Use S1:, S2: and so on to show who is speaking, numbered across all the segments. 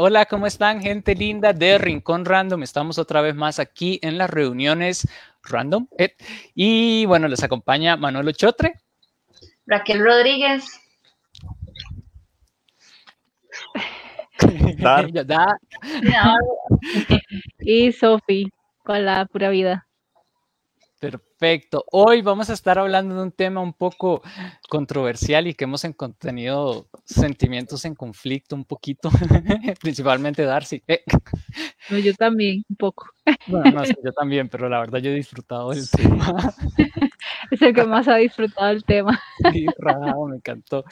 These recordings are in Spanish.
S1: Hola, ¿cómo están, gente linda de Rincón Random? Estamos otra vez más aquí en las reuniones Random. Y bueno, les acompaña Manuel Chotre.
S2: Raquel Rodríguez.
S3: Dar.
S4: Y Sofi, con la pura vida.
S1: Perfecto. Hoy vamos a estar hablando de un tema un poco controversial y que hemos en- tenido sentimientos en conflicto un poquito, principalmente Darcy. Eh,
S4: No, yo también, un poco.
S1: bueno, no, sí, yo también, pero la verdad yo he disfrutado del tema.
S4: Es el que más ha disfrutado el tema.
S1: Sí, me encantó.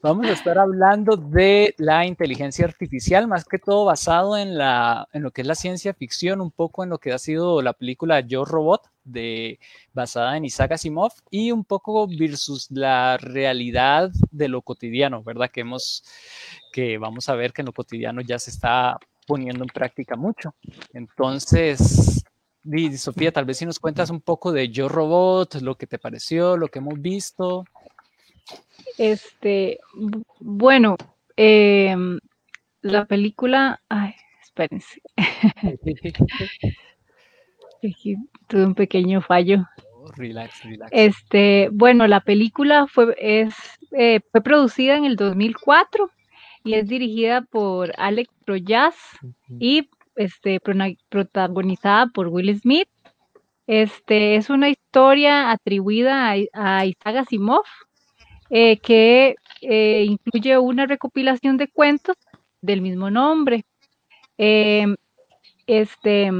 S1: Vamos a estar hablando de la inteligencia artificial, más que todo basado en, la, en lo que es la ciencia ficción, un poco en lo que ha sido la película Yo Robot, de, basada en Isaac Asimov, y un poco versus la realidad de lo cotidiano, ¿verdad? Que, hemos, que vamos a ver que en lo cotidiano ya se está poniendo en práctica mucho. Entonces, Di, Sofía, tal vez si nos cuentas un poco de Yo Robot, lo que te pareció, lo que hemos visto.
S4: Este, bu- bueno, em, la película, ay, espérense, aquí tuve un pequeño fallo.
S1: relax, relax.
S4: Este, bueno, la película fue, es, eh, fue producida en el 2004 y es dirigida por Alex Proyas y este, protagonizada por Will Smith. Este, es una historia atribuida a, a Isaac Asimov eh, que eh, incluye una recopilación de cuentos del mismo nombre. Em, este,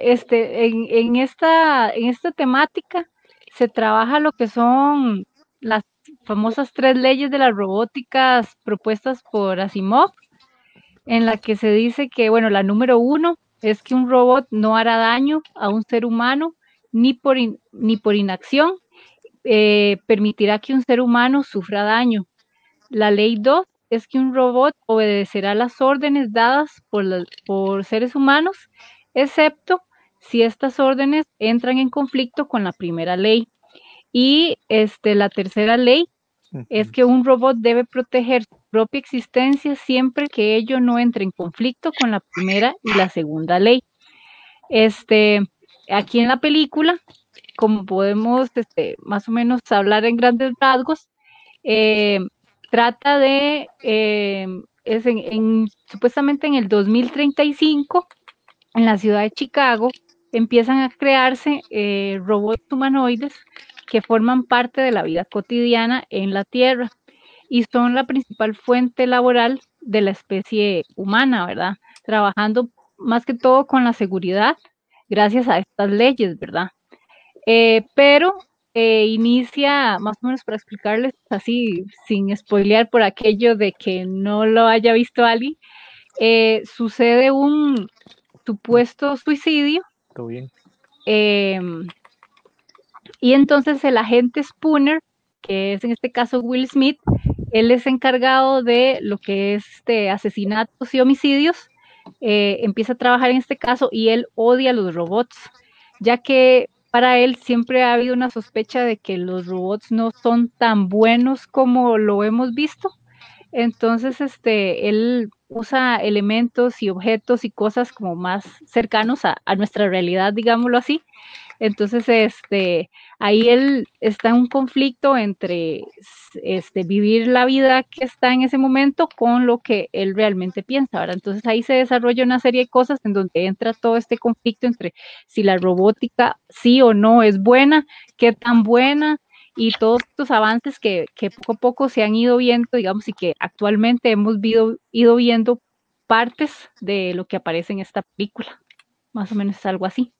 S4: este, en, esta, temática se trabaja lo que son las famosas tres leyes de las robóticas propuestas por Asimov, en la que se dice que, bueno, la número uno es que un robot no hará daño a un ser humano ni por, ni por inacción eh, permitirá que un ser humano sufra daño. La ley 2 es que un robot obedecerá las órdenes dadas por, por seres humanos, excepto si estas órdenes entran en conflicto con la primera ley. Y este, la tercera ley es que un robot debe proteger su propia existencia siempre que ello no entre en conflicto con la primera y la segunda ley. Este, aquí en la película, como podemos este, más o menos hablar en grandes rasgos, eh, trata de, eh, es en, en- supuestamente en el 2035, en la ciudad de Chicago, empiezan a crearse eh, robots humanoides que forman parte de la vida cotidiana en la Tierra y son la principal fuente laboral de la especie humana, ¿verdad? Trabajando más que todo con la seguridad gracias a estas leyes, ¿verdad? Eh, pero eh, inicia, más o menos para explicarles así, sin spoilear por aquello de que no lo haya visto alguien, eh, sucede un supuesto suicidio
S3: Todo bien.
S4: em, y entonces el agente Spooner, que es en este caso Will Smith, él es encargado de lo que es este, asesinatos y homicidios, eh, empieza a trabajar en este caso y él odia a los robots, ya que para él siempre ha habido una sospecha de que los robots no son tan buenos como lo hemos visto. Entonces, este, él usa elementos y objetos y cosas como más cercanos a, nuestra realidad, digámoslo así. Entonces, este, ahí él está en un conflicto entre este, vivir la vida que está en ese momento con lo que él realmente piensa, ¿verdad? Entonces ahí se desarrolla una serie de cosas en donde entra todo este conflicto entre si la robótica sí o no es buena, qué tan buena y todos estos avances que, que poco a poco se han ido viendo, digamos, y que actualmente hemos vido- ido viendo partes de lo que aparece en esta película. Más o menos es algo así.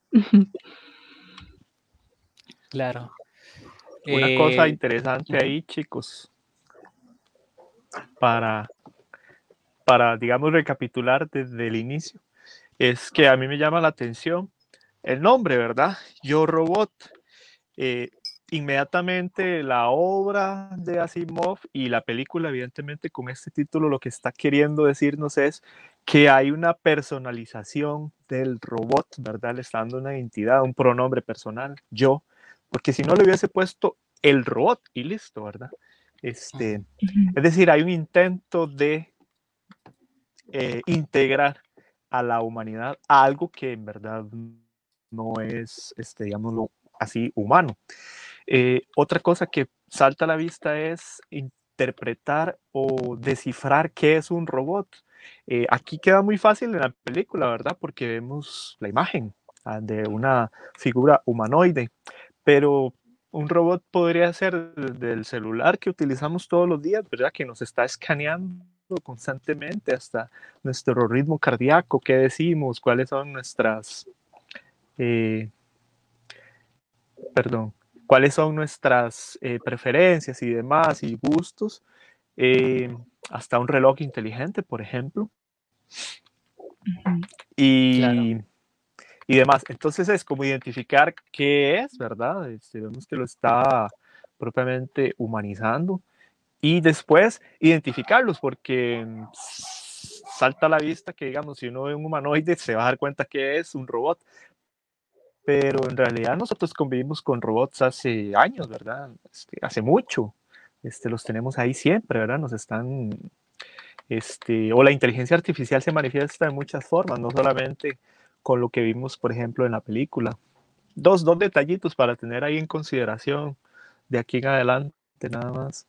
S1: Claro.
S3: Una
S1: Eh,
S3: cosa interesante ahí, chicos, para, para, digamos, recapitular desde el inicio, es que a mí me llama la atención el nombre, ¿verdad? Yo Robot. Eh, inmediatamente la obra de Asimov y la película, evidentemente, con este título lo que está queriendo decirnos es que hay una personalización del robot, ¿verdad? Le está dando una identidad, un pronombre personal, yo, porque si no le hubiese puesto el robot y listo, ¿verdad? Este, es decir, hay un intento de eh, integrar a la humanidad a algo que en verdad no es, este, digámoslo así, humano. Eh, otra cosa que salta a la vista es interpretar o descifrar qué es un robot. Eh, aquí queda muy fácil en la película, ¿verdad? Porque vemos la imagen ah, de una figura humanoide, pero un robot podría ser del celular que utilizamos todos los días, ¿verdad? Que nos está escaneando constantemente hasta nuestro ritmo cardíaco, qué decimos, cuáles son nuestras, eh, perdón, cuáles son nuestras eh, preferencias y demás y gustos, eh, hasta un reloj inteligente, por ejemplo. Y, y demás. Entonces es como identificar qué es, ¿verdad? Este, vemos que lo está propiamente humanizando y después identificarlos porque salta a la vista que, digamos, si uno ve un humanoide se va a dar cuenta que es un robot. Pero en realidad nosotros convivimos con robots hace años, ¿verdad? Este, hace mucho. Este, los tenemos ahí siempre, ¿verdad? Nos están... Este, o la inteligencia artificial se manifiesta de muchas formas, no solamente con lo que vimos, por ejemplo, en la película. Dos, dos detallitos para tener ahí en consideración de aquí en adelante, nada más.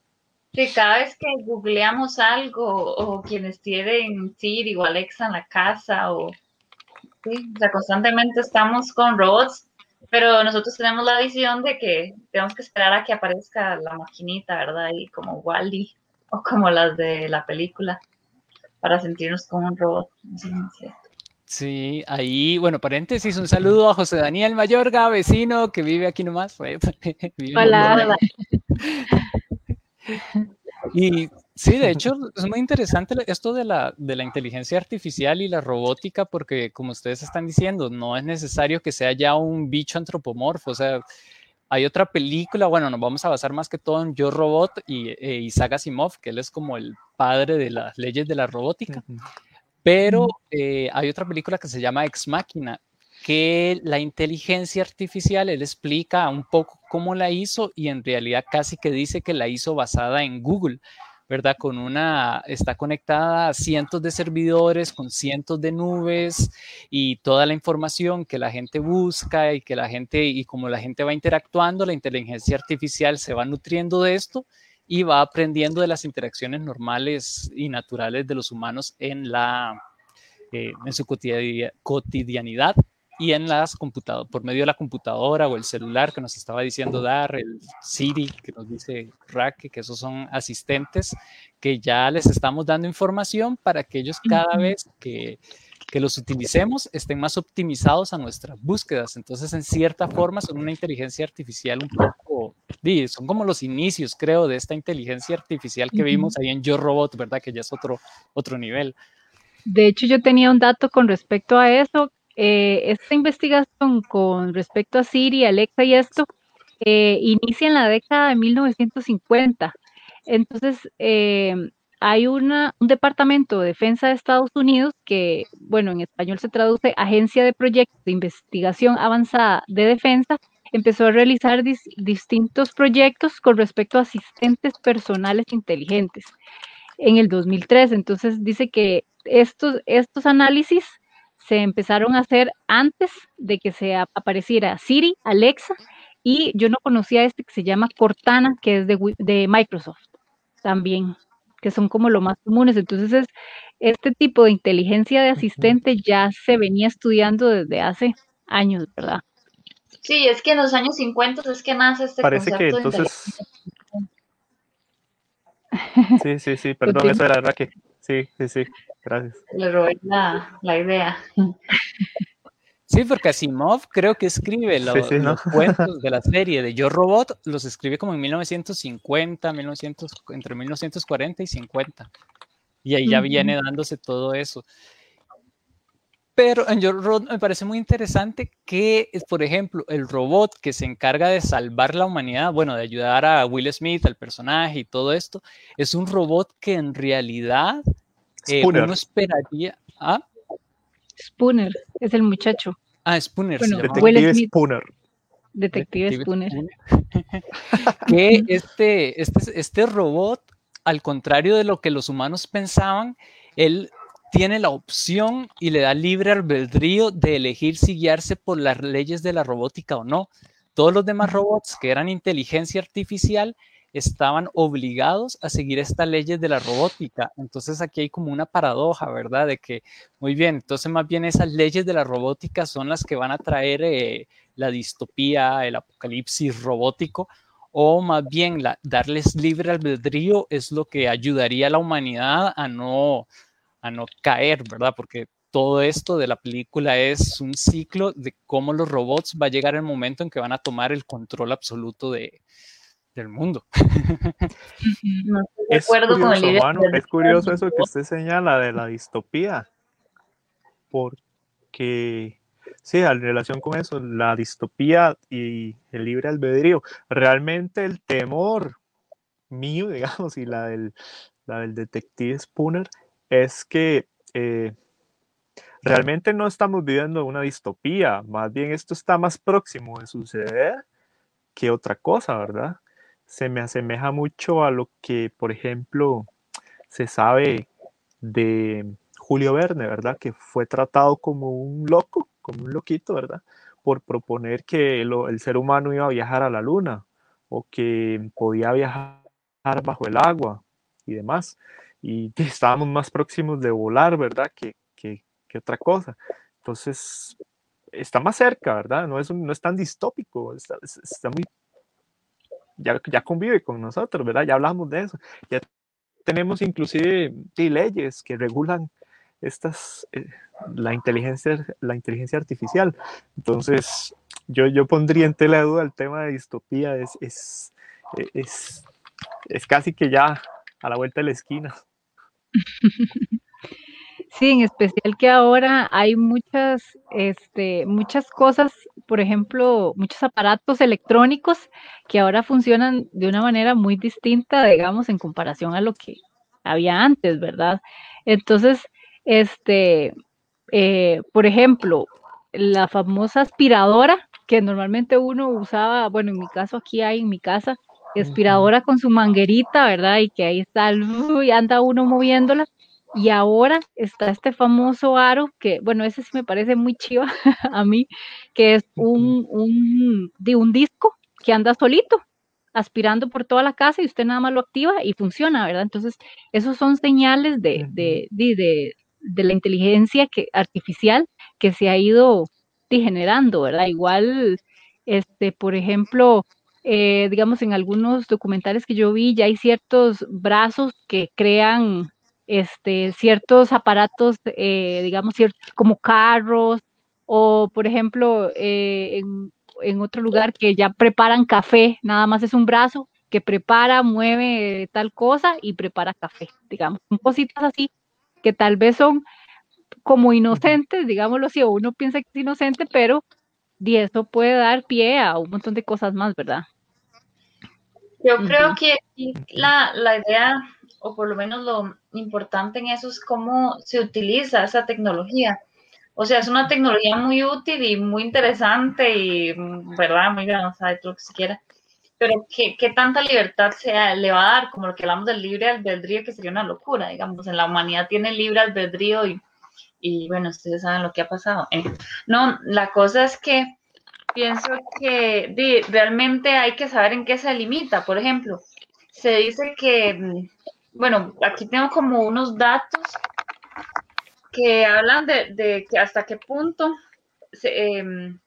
S2: Que cada vez que googleamos algo o quienes tienen Siri o Alexa en la casa o, sí, o sea, constantemente estamos con robots, pero nosotros tenemos la visión de que tenemos que esperar a que aparezca la maquinita, ¿verdad? Y como Wally o como las de la película para sentirnos como un robot.
S1: Sí, ahí, bueno, paréntesis, un saludo a José Daniel Mayorga, vecino que vive aquí nomás.
S4: Hola.
S1: Y sí, de hecho, es muy interesante esto de la, de la inteligencia artificial y la robótica, porque como ustedes están diciendo, no es necesario que sea ya un bicho antropomorfo, o sea, hay otra película, bueno, nos vamos a basar más que todo en Yo Robot y e Isaac Asimov, que él es como el padre de las leyes de la robótica. Pero eh, hay otra película que se llama Ex Máquina, que la inteligencia artificial, él explica un poco cómo la hizo y en realidad casi que dice que la hizo basada en Google, ¿verdad? Con una, está conectada a cientos de servidores, con cientos de nubes y toda la información que la gente busca y que la gente, y como la gente va interactuando, la inteligencia artificial se va nutriendo de esto y va aprendiendo de las interacciones normales y naturales de los humanos en, la, eh, en su cotidianidad y en las computadoras, por medio de la computadora o el celular que nos estaba diciendo Dar, el Siri que nos dice Rack, que esos son asistentes que ya les estamos dando información para que ellos cada vez que que los utilicemos estén más optimizados a nuestras búsquedas. Entonces, en cierta forma, son una inteligencia artificial un poco, son como los inicios, creo, de esta inteligencia artificial que vimos ahí en Yo Robot, ¿verdad? Que ya es otro, otro nivel.
S4: De hecho, yo tenía un dato con respecto a eso. Eh, esta investigación con respecto a Siri, Alexa y esto, eh, inicia en la década de 1950. Entonces, eh, hay una, un departamento de defensa de Estados Unidos que, bueno, en español se traduce Agencia de Proyectos de Investigación Avanzada de Defensa, empezó a realizar distintos proyectos con respecto a asistentes personales inteligentes en el 2003. Entonces dice que estos, estos análisis se empezaron a hacer antes de que se apareciera Siri, Alexa, y yo no conocía este que se llama Cortana, que es de, de Microsoft también que son como lo más comunes. Entonces, es, este tipo de inteligencia de asistente ya se venía estudiando desde hace años, ¿verdad?
S2: Sí, es que en los años 50 es que nace este
S3: Parece que entonces... Sí, sí, sí, perdón, eso era verdad que... Sí, sí, sí, gracias.
S2: Le robé la, la idea.
S1: Sí, porque Asimov creo que escribe los, cuentos de la serie de Yo Robot, los escribe como en 1950, 1900, entre 1940 y 50. Y ahí ya viene dándose todo eso. Pero en Yo Robot me parece muy interesante que, por ejemplo, el robot que se encarga de salvar la humanidad, bueno, de ayudar a Will Smith, al personaje y todo esto, es un robot que en realidad eh, uno esperaría. ¿ah?
S4: Spooner, es el muchacho.
S1: Ah, Spooner.
S3: Detective Spooner.
S4: Detective, Spooner.
S1: que este, este, este robot, al contrario de lo que los humanos pensaban, él tiene la opción y le da libre albedrío de elegir si guiarse por las leyes de la robótica o no. Todos los demás robots que eran inteligencia artificial estaban obligados a seguir estas leyes de la robótica. Entonces aquí hay como una paradoja, ¿verdad? De que, muy bien, entonces más bien esas leyes de la robótica son las que van a traer eh, la distopía, el apocalipsis robótico, o más bien darles libre albedrío es lo que ayudaría a la humanidad a no, a no caer, ¿verdad? Porque todo esto de la película es un ciclo de cómo los robots va a llegar el momento en que van a tomar el control absoluto de, del mundo.
S3: es, curioso, es curioso eso que usted señala de la distopía, porque, sí, en relación con eso, la distopía y el libre albedrío, realmente el temor mío, digamos, y la del, la del detective Spooner, es que eh, realmente no estamos viviendo una distopía, más bien esto está más próximo de suceder que otra cosa, ¿verdad? se me asemeja mucho a lo que, por ejemplo, se sabe de Julio Verne, ¿verdad? Que fue tratado como un loco, como un loquito, ¿verdad? Por proponer que el ser humano iba a viajar a la luna o que podía viajar bajo el agua y demás. Y estábamos más próximos de volar, ¿verdad? Que, que, otra cosa. Entonces, está más cerca, ¿verdad? No es, no es tan distópico, está, está muy ya, convive con nosotros, ¿verdad? Ya hablamos de eso. Ya tenemos inclusive leyes que regulan estas, eh, la, inteligencia, la inteligencia artificial. Entonces, yo, yo pondría en tela de duda el tema de distopía, es, es, es, es casi que ya a la vuelta de la esquina.
S4: Sí, en especial que ahora hay muchas, este, muchas cosas, por ejemplo, muchos aparatos electrónicos que ahora funcionan de una manera muy distinta, digamos, en comparación a lo que había antes, ¿verdad? Entonces, este, eh, por ejemplo, la famosa aspiradora que normalmente uno usaba, bueno, en mi caso aquí hay en mi casa, aspiradora con su manguerita, ¿verdad? Y que ahí está, y anda uno moviéndola y ahora está este famoso aro, que bueno, ese sí me parece muy chiva a mí, que es un, un, de un disco que anda solito, aspirando por toda la casa y usted nada más lo activa y funciona, ¿verdad? Entonces, esos son señales de, de, de, de la inteligencia que, artificial que se ha ido degenerando, ¿verdad? Igual, este, por ejemplo, eh, digamos, en algunos documentales que yo vi, ya hay ciertos brazos que crean este, ciertos aparatos, eh, digamos, como carros o, por ejemplo, eh, en, otro lugar que ya preparan café, nada más es un brazo que prepara, mueve tal cosa y prepara café, digamos, son cositas así que tal vez son como inocentes, digámoslo así, o uno piensa que es inocente, pero y eso puede dar pie a un montón de cosas más, ¿verdad?
S2: Yo creo que la, la idea o por lo menos lo importante en eso es cómo se utiliza esa tecnología. O sea, es una tecnología muy útil y muy interesante y, ¿verdad? Muy avanzada y todo lo que se quiera. Pero ¿qué, ¿qué, tanta libertad se le va a dar? Como lo que hablamos del libre albedrío, que sería una locura, digamos. En la humanidad tiene libre albedrío y, y bueno, ustedes saben lo que ha pasado. ¿eh? No, la cosa es que pienso que realmente hay que saber en qué se limita. Por ejemplo, se dice que bueno, aquí tengo como unos datos que hablan de, que hasta qué punto, em,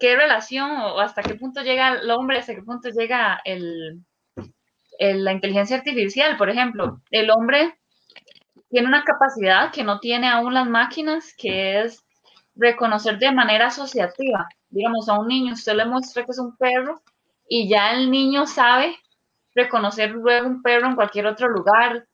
S2: qué relación o hasta qué punto llega el hombre, hasta qué punto llega el, la inteligencia artificial. Por ejemplo, el hombre tiene una capacidad que no tiene aún las máquinas, que es reconocer de manera asociativa. Digamos, a un niño usted le muestra que es un perro y ya el niño sabe reconocer luego un perro en cualquier otro lugar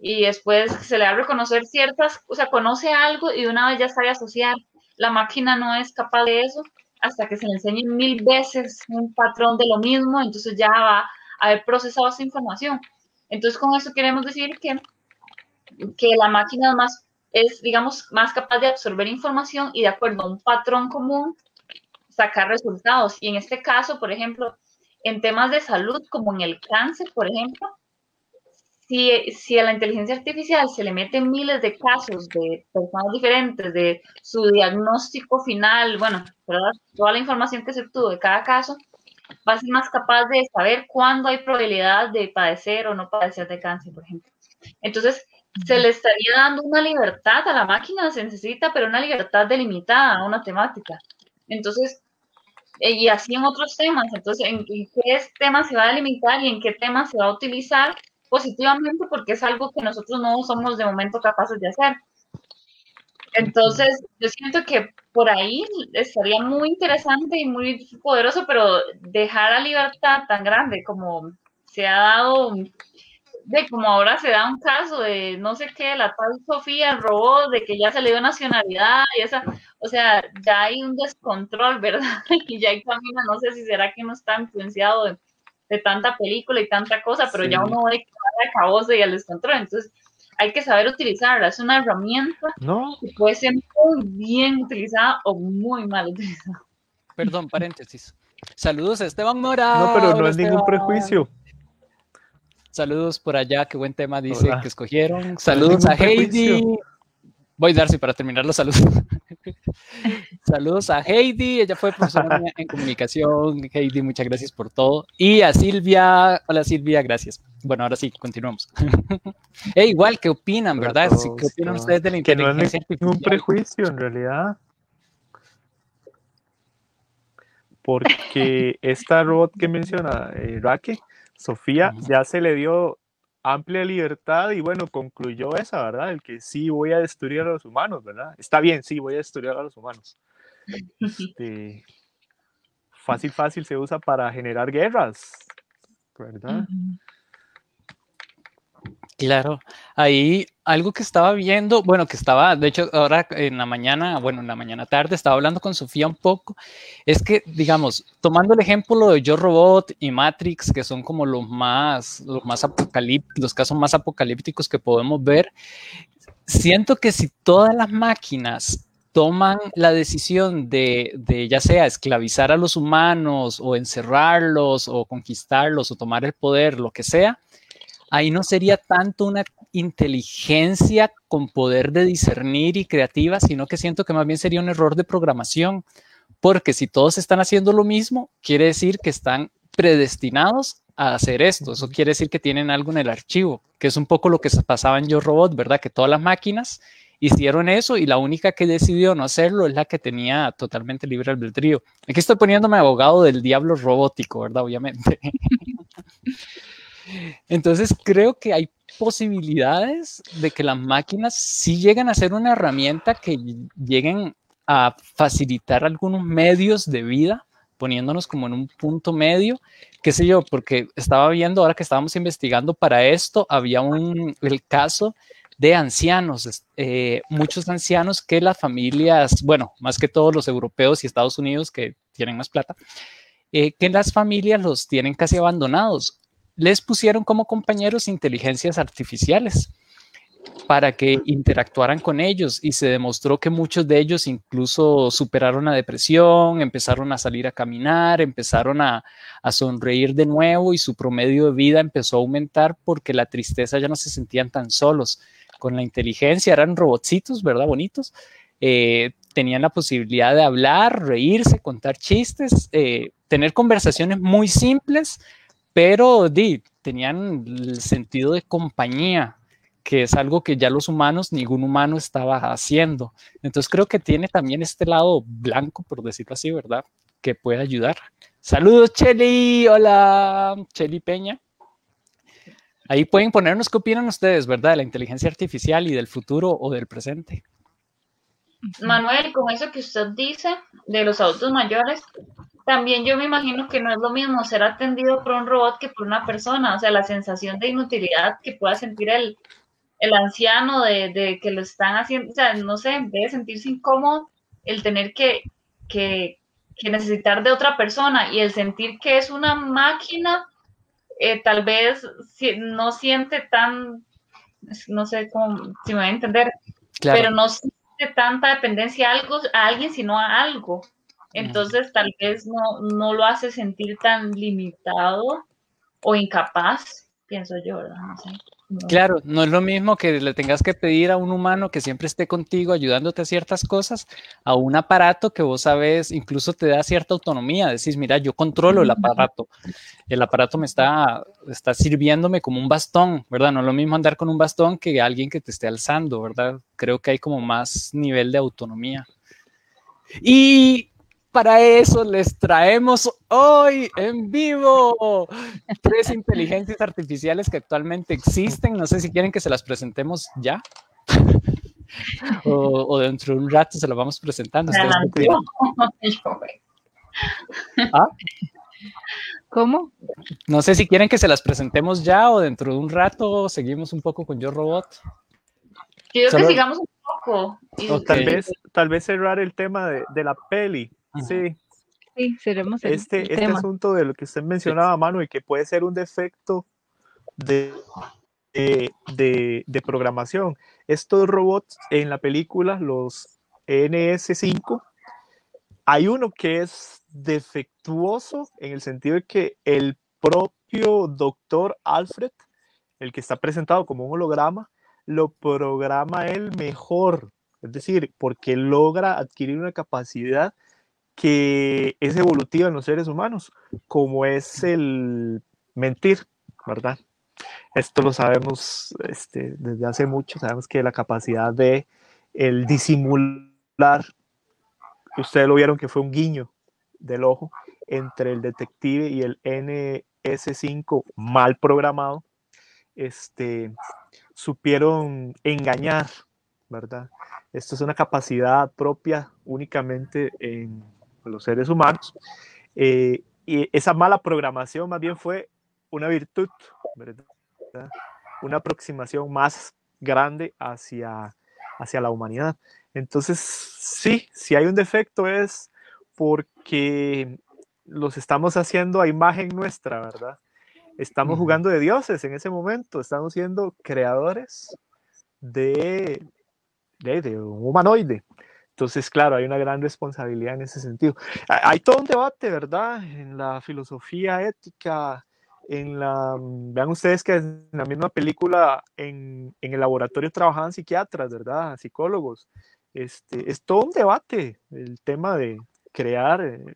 S2: y después se le va a reconocer ciertas, o sea, conoce algo y una vez ya sabe asociar. La máquina no es capaz de eso hasta que se le enseñe mil veces un patrón de lo mismo, entonces ya va a haber procesado esa información. Entonces con eso queremos decir que, que la máquina más es, digamos, más capaz de absorber información y de acuerdo a un patrón común sacar resultados. Y en este caso, por ejemplo, en temas de salud, como en el cáncer, por ejemplo, si, si a la inteligencia artificial se le meten miles de casos de personas diferentes, de su diagnóstico final, bueno, toda la información que se obtuvo de cada caso, va a ser más capaz de saber cuándo hay probabilidad de padecer o no padecer de cáncer, por ejemplo. Entonces, se le estaría dando una libertad a la máquina, se necesita, pero una libertad delimitada a una temática. Entonces, eh, y así en otros temas, entonces, ¿en, qué temas se va a delimitar y en qué temas se va a utilizar positivamente? Porque es algo que nosotros no somos de momento capaces de hacer. Entonces, yo siento que por ahí estaría muy interesante y muy poderoso, pero dejar a libertad tan grande como se ha dado de como ahora se da un caso de no sé qué, la tal Sofía, el robot, de que ya se le dio nacionalidad y esa, o sea, ya hay un descontrol, ¿verdad? Y ya hay camina, no sé si será que no está influenciado de, tanta película y tanta cosa, pero ya uno ve que va al caos y al descontrol, entonces hay que saber utilizarla, es una herramienta que puede ser muy bien utilizada o muy mal utilizada.
S1: Perdón, paréntesis. Saludos a Esteban Mora.
S3: No, pero no es ningún prejuicio.
S1: Saludos por allá, qué buen tema dice que escogieron. Saludos a Heidi. Voy a darse para terminar los saludos. saludos a Heidi, ella fue profesora en comunicación. Heidi, muchas gracias por todo. Y a Silvia, hola Silvia, gracias. Bueno, ahora sí, continuamos. e igual, ¿qué opinan, verdad? ¿Qué opinan ustedes de la inteligencia
S3: que no es ningún prejuicio en realidad. Porque esta robot que menciona eh, Raque, Sofía ya se le dio amplia libertad y bueno, concluyó esa, ¿verdad? El que sí voy a destruir a los humanos, ¿verdad? Está bien, sí, voy a destruir a los humanos. Este, fácil, fácil se usa para generar guerras, ¿verdad?
S1: Claro, ahí algo que estaba viendo, bueno, que estaba, de hecho, ahora en la mañana, bueno, en la mañana tarde, estaba hablando con Sofía un poco, es que, digamos, tomando el ejemplo de Yo Robot y Matrix, que son como los más, los más apocalípticos, los casos más apocalípticos que podemos ver, siento que si todas las máquinas toman la decisión de, de, ya sea esclavizar a los humanos o encerrarlos o conquistarlos o tomar el poder, lo que sea, ahí no sería tanto una inteligencia con poder de discernir y creativa, sino que siento que más bien sería un error de programación, porque si todos están haciendo lo mismo, quiere decir que están predestinados a hacer esto. Eso quiere decir que tienen algo en el archivo, que es un poco lo que pasaba en Yo Robot, ¿verdad? Que todas las máquinas hicieron eso y la única que decidió no hacerlo es la que tenía totalmente libre albedrío. Aquí estoy poniéndome abogado del diablo robótico, ¿verdad? Obviamente. Entonces creo que hay posibilidades de que las máquinas sí lleguen a ser una herramienta que lleguen a facilitar algunos medios de vida, poniéndonos como en un punto medio, qué sé yo, porque estaba viendo ahora que estábamos investigando para esto, había un, el caso de ancianos, eh, muchos ancianos que las familias, bueno, más que todos los europeos y Estados Unidos que tienen más plata, eh, que las familias los tienen casi abandonados les pusieron como compañeros inteligencias artificiales para que interactuaran con ellos y se demostró que muchos de ellos incluso superaron la depresión, empezaron a salir a caminar, empezaron a, sonreír de nuevo y su promedio de vida empezó a aumentar porque la tristeza ya no se sentían tan solos. Con la inteligencia eran robotcitos, ¿verdad? Bonitos. Eh, tenían la posibilidad de hablar, reírse, contar chistes, eh, tener conversaciones muy simples pero di, tenían el sentido de compañía, que es algo que ya los humanos, ningún humano estaba haciendo. Entonces creo que tiene también este lado blanco, por decirlo así, ¿verdad? Que puede ayudar. Saludos, Cheli. Hola, Cheli Peña. Ahí pueden ponernos qué opinan ustedes, ¿verdad? De la inteligencia artificial y del futuro o del presente.
S2: Manuel, con eso que usted dice de los adultos mayores, también yo me imagino que no es lo mismo ser atendido por un robot que por una persona, o sea, la sensación de inutilidad que pueda sentir el, el anciano de, que lo están haciendo, o sea, no sé, debe sentirse incómodo el tener que, que, necesitar de otra persona y el sentir que es una máquina, eh, tal vez no siente tan, no sé cómo, si me voy a entender, pero no siente tanta dependencia a, algo, a alguien, sino a algo. Entonces tal vez no, no lo hace sentir tan limitado o incapaz, pienso yo, ¿verdad? No sé.
S1: Claro, no es lo mismo que le tengas que pedir a un humano que siempre esté contigo ayudándote a ciertas cosas, a un aparato que vos sabes, incluso te da cierta autonomía. Decís, mira, yo controlo el aparato. El aparato me está, está sirviéndome como un bastón, ¿verdad? No es lo mismo andar con un bastón que alguien que te esté alzando, ¿verdad? Creo que hay como más nivel de autonomía. Y para eso les traemos hoy en vivo tres inteligencias artificiales que actualmente existen. No sé si quieren que se las presentemos ya. o, dentro de un rato se las vamos presentando.
S4: ¿Ah? ¿Cómo?
S1: No sé si quieren que se las presentemos ya o dentro de un rato seguimos un poco con Yo Robot.
S2: Quiero que sigamos un poco.
S3: O tal, vez, tal vez cerrar el tema de, de la peli Sí.
S4: Sí, seremos
S3: este, este asunto de lo que usted mencionaba, Manu, y que puede ser un defecto de, de, programación. Estos robots en la película, los NS5, hay uno que es defectuoso en el sentido de que el propio doctor Alfred, el que está presentado como un holograma, lo programa él mejor. Es decir, porque logra adquirir una capacidad que es evolutiva en los seres humanos, como es el mentir, ¿verdad? Esto lo sabemos este, desde hace mucho, sabemos que la capacidad de el disimular, ustedes lo vieron que fue un guiño del ojo entre el detective y el NS5 mal programado, este, supieron engañar, ¿verdad? Esto es una capacidad propia únicamente en los seres humanos. Eh, y esa mala programación más bien fue una virtud, una aproximación más grande hacia, hacia la humanidad. Entonces, sí, si hay un defecto es porque los estamos haciendo a imagen nuestra, ¿verdad? Estamos jugando de dioses en ese momento, estamos siendo creadores de, de, de un humanoide. Entonces, claro, hay una gran responsabilidad en ese sentido. Hay todo un debate, ¿verdad? En la filosofía ética, en la... Mm, vean ustedes que en la misma película, en, en el laboratorio trabajaban psiquiatras, ¿verdad? Psicólogos. Este, es todo un debate el tema de crear eh,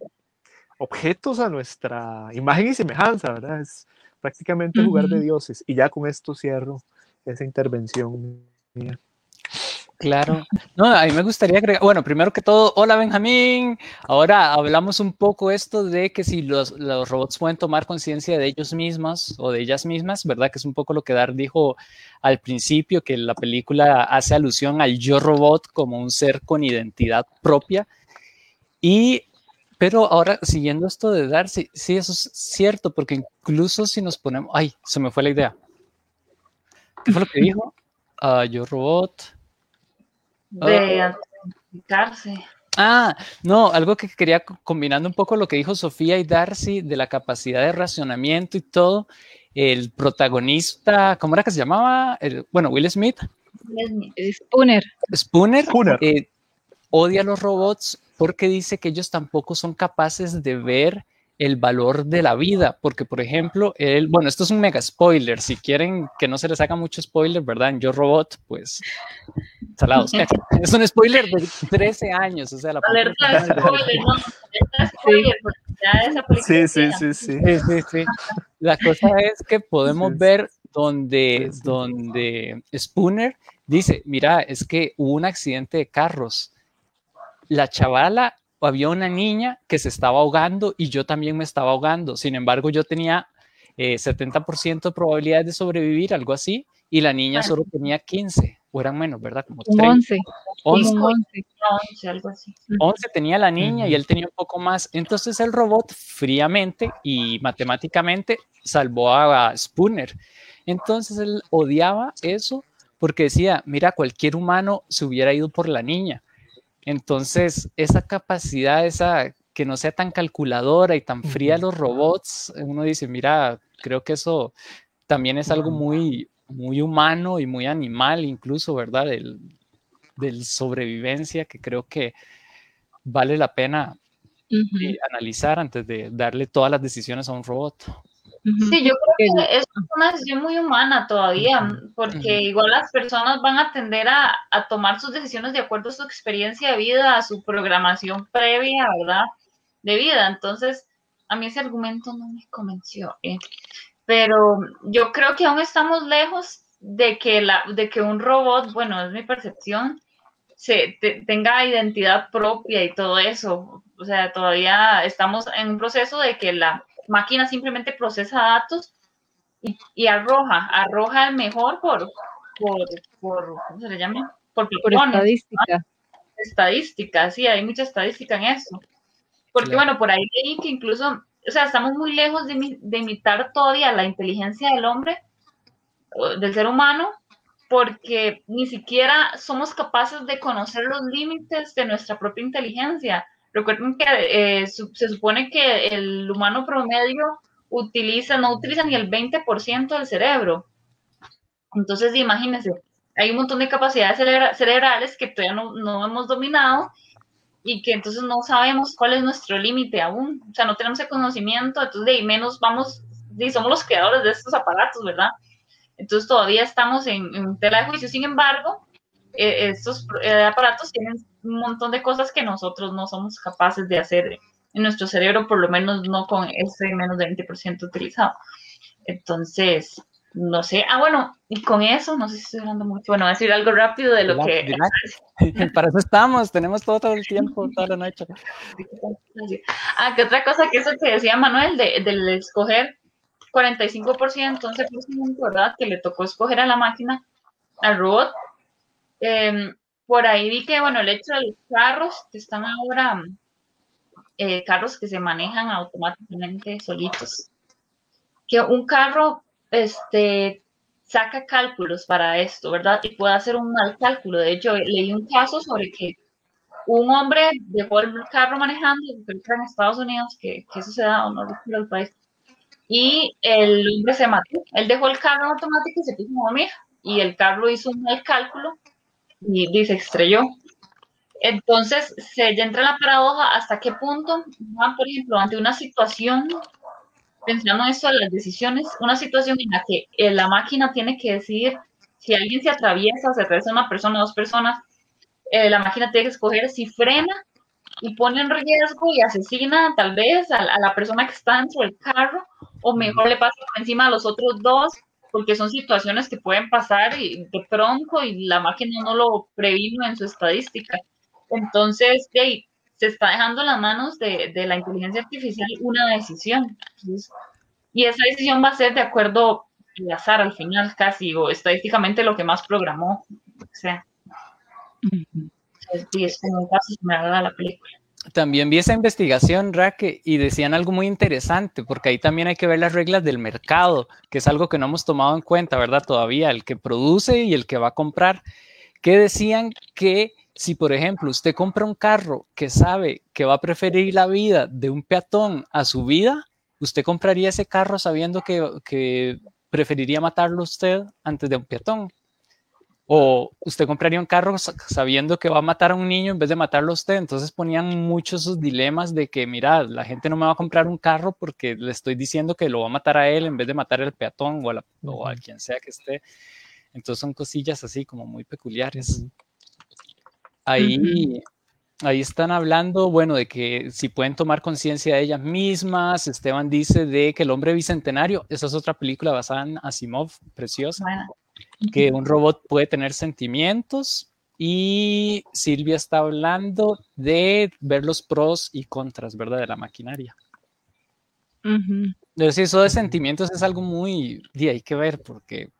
S3: objetos a nuestra imagen y semejanza, ¿verdad? Es prácticamente jugar de dioses. Y ya con esto cierro esa intervención mía.
S1: Claro. No, a mí me gustaría agregar, bueno, primero que todo, hola Benjamín. Ahora hablamos un poco esto de que si los, robots pueden tomar conciencia de ellos mismos o de ellas mismas, ¿verdad? Que es un poco lo que Dar dijo al principio, que la película hace alusión al yo robot como un ser con identidad propia. Y, pero ahora, siguiendo esto de Dar, sí, sí eso es cierto, porque incluso si nos ponemos, ay, se me fue la idea. ¿Qué fue lo que dijo? Uh, yo robot
S2: de oh.
S1: Ah, no, algo que quería combinando un poco lo que dijo Sofía y Darcy de la capacidad de racionamiento y todo. El protagonista, ¿cómo era que se llamaba? bueno, Will Smith.
S4: Spooner.
S1: Spooner, eh, odia a los robots porque dice que ellos tampoco son capaces de ver el valor de la vida, porque por ejemplo, él, bueno, esto es un mega spoiler, si quieren que no se les haga mucho spoiler, ¿verdad? En Yo Robot, pues, salados. es un spoiler de 13 años, o sea, la
S2: Alerta spoiler, no,
S3: sí, sí, sí, sí,
S1: sí, sí, La cosa es que podemos ver donde, donde Spooner dice, mira, es que hubo un accidente de carros, la chavala había una niña que se estaba ahogando y yo también me estaba ahogando. Sin embargo, yo tenía 70% eh, de probabilidades de sobrevivir, algo así, y la niña solo tenía 15, o eran menos, ¿verdad?
S4: Como 11.
S1: 11. 11, algo así. 11 tenía la niña y él tenía un poco más. Entonces el robot fríamente y matemáticamente salvó a Spooner. Entonces él odiaba eso porque decía, mira, cualquier humano se hubiera ido por la niña entonces, esa capacidad, esa que no sea tan calculadora y tan fría los robots, uno dice, mira, creo que eso también es algo muy, muy humano y muy animal, incluso, ¿verdad? Del, del sobrevivencia, que creo que vale la pena eh, analizar antes de darle todas las decisiones a un robot.
S2: Sí, yo creo que es una decisión muy humana todavía, porque igual las personas van a tender a, tomar sus decisiones de acuerdo a su experiencia de vida, a su programación previa, ¿verdad? De vida. Entonces, a mí ese argumento no me convenció. ¿eh? Pero yo creo que aún estamos lejos de que, la, de que un robot, bueno, es mi percepción, se, tenga identidad propia y todo eso. O sea, todavía estamos en un proceso de que la máquina simplemente procesa datos y, arroja, arroja el mejor por, por, ¿cómo se le llama?
S4: Por, estadística.
S2: Estadística, sí, hay mucha estadística en eso. Porque bueno, por ahí leí que incluso, o sea, estamos muy lejos de, de imitar todavía la inteligencia del hombre, del ser humano, porque ni siquiera somos capaces de conocer los límites de nuestra propia inteligencia. Recuerden que eh, se supone que el humano promedio utiliza, no utiliza ni el 20% del cerebro. Entonces, imagínense, hay un montón de capacidades cerebrales que todavía no, hemos dominado y que entonces no sabemos cuál es nuestro límite aún. O sea, no tenemos el conocimiento, entonces de menos vamos, y somos los creadores de estos aparatos, ¿verdad? Entonces todavía estamos en, en tela de juicio. Sin embargo, eh, estos eh, aparatos tienen un montón de cosas que nosotros no somos capaces de hacer en nuestro cerebro, por lo menos no con ese menos de 20% utilizado. Entonces, no sé. Ah, bueno, y con eso, no sé si estoy hablando mucho. Bueno, decir algo rápido de lo que.
S1: Para eso estamos, tenemos todo, todo el tiempo, toda la noche.
S2: Ah, que otra cosa que eso que decía Manuel, de, del escoger 45%, 11%, ¿verdad? Que le tocó escoger a la máquina, al robot, Em, por ahí vi que, bueno, el hecho de los carros que están ahora, eh, carros que se manejan automáticamente solitos, que un carro, este, saca cálculos para esto, ¿verdad? Y puede hacer un mal cálculo. De hecho, leí un caso sobre que un hombre dejó el carro manejando, creo que en Estados Unidos, que, que eso se da, o no recuerdo el país, y el hombre se mató. Él dejó el carro automático y se puso a dormir, y el carro hizo un mal cálculo y, se estrelló. Entonces, se ya entra la paradoja hasta qué punto, por ejemplo, ante una situación, pensando en esto de las decisiones, una situación en la que eh, la máquina tiene que decidir si alguien se atraviesa, se atraviesa una persona, dos personas, eh, la máquina tiene que escoger si frena y pone en riesgo y asesina tal vez a, a, la persona que está dentro del carro, o mejor le pasa por encima a los otros dos porque son situaciones que pueden pasar y de pronto y la máquina no lo previno en su estadística. Entonces, se está dejando en las manos de, de, la inteligencia artificial una decisión. y esa decisión va a ser de acuerdo al azar al final casi, o estadísticamente lo que más programó. O sea, es, es como un caso me la película.
S1: También vi esa investigación, Raque, y decían algo muy interesante, porque ahí también hay que ver las reglas del mercado, que es algo que no hemos tomado en cuenta, ¿verdad? Todavía, el que produce y el que va a comprar, que decían que si, por ejemplo, usted compra un carro que sabe que va a preferir la vida de un peatón a su vida, usted compraría ese carro sabiendo que, preferiría matarlo usted antes de un peatón. O usted compraría un carro sabiendo que va a matar a un niño en vez de matarlo a usted. Entonces ponían muchos esos dilemas de que, mira, la gente no me va a comprar un carro porque le estoy diciendo que lo va a matar a él en vez de matar al peatón o a, o a quien sea que esté. Entonces son cosillas así como muy peculiares. Ahí, ahí están hablando, bueno, de que si pueden tomar conciencia de ellas mismas. Esteban dice de que el hombre bicentenario, esa es otra película basada en Asimov, preciosa que un robot puede tener sentimientos y Silvia está hablando de ver los pros y contras, ¿verdad? De la maquinaria. eso de sentimientos es algo muy, y hay que ver porque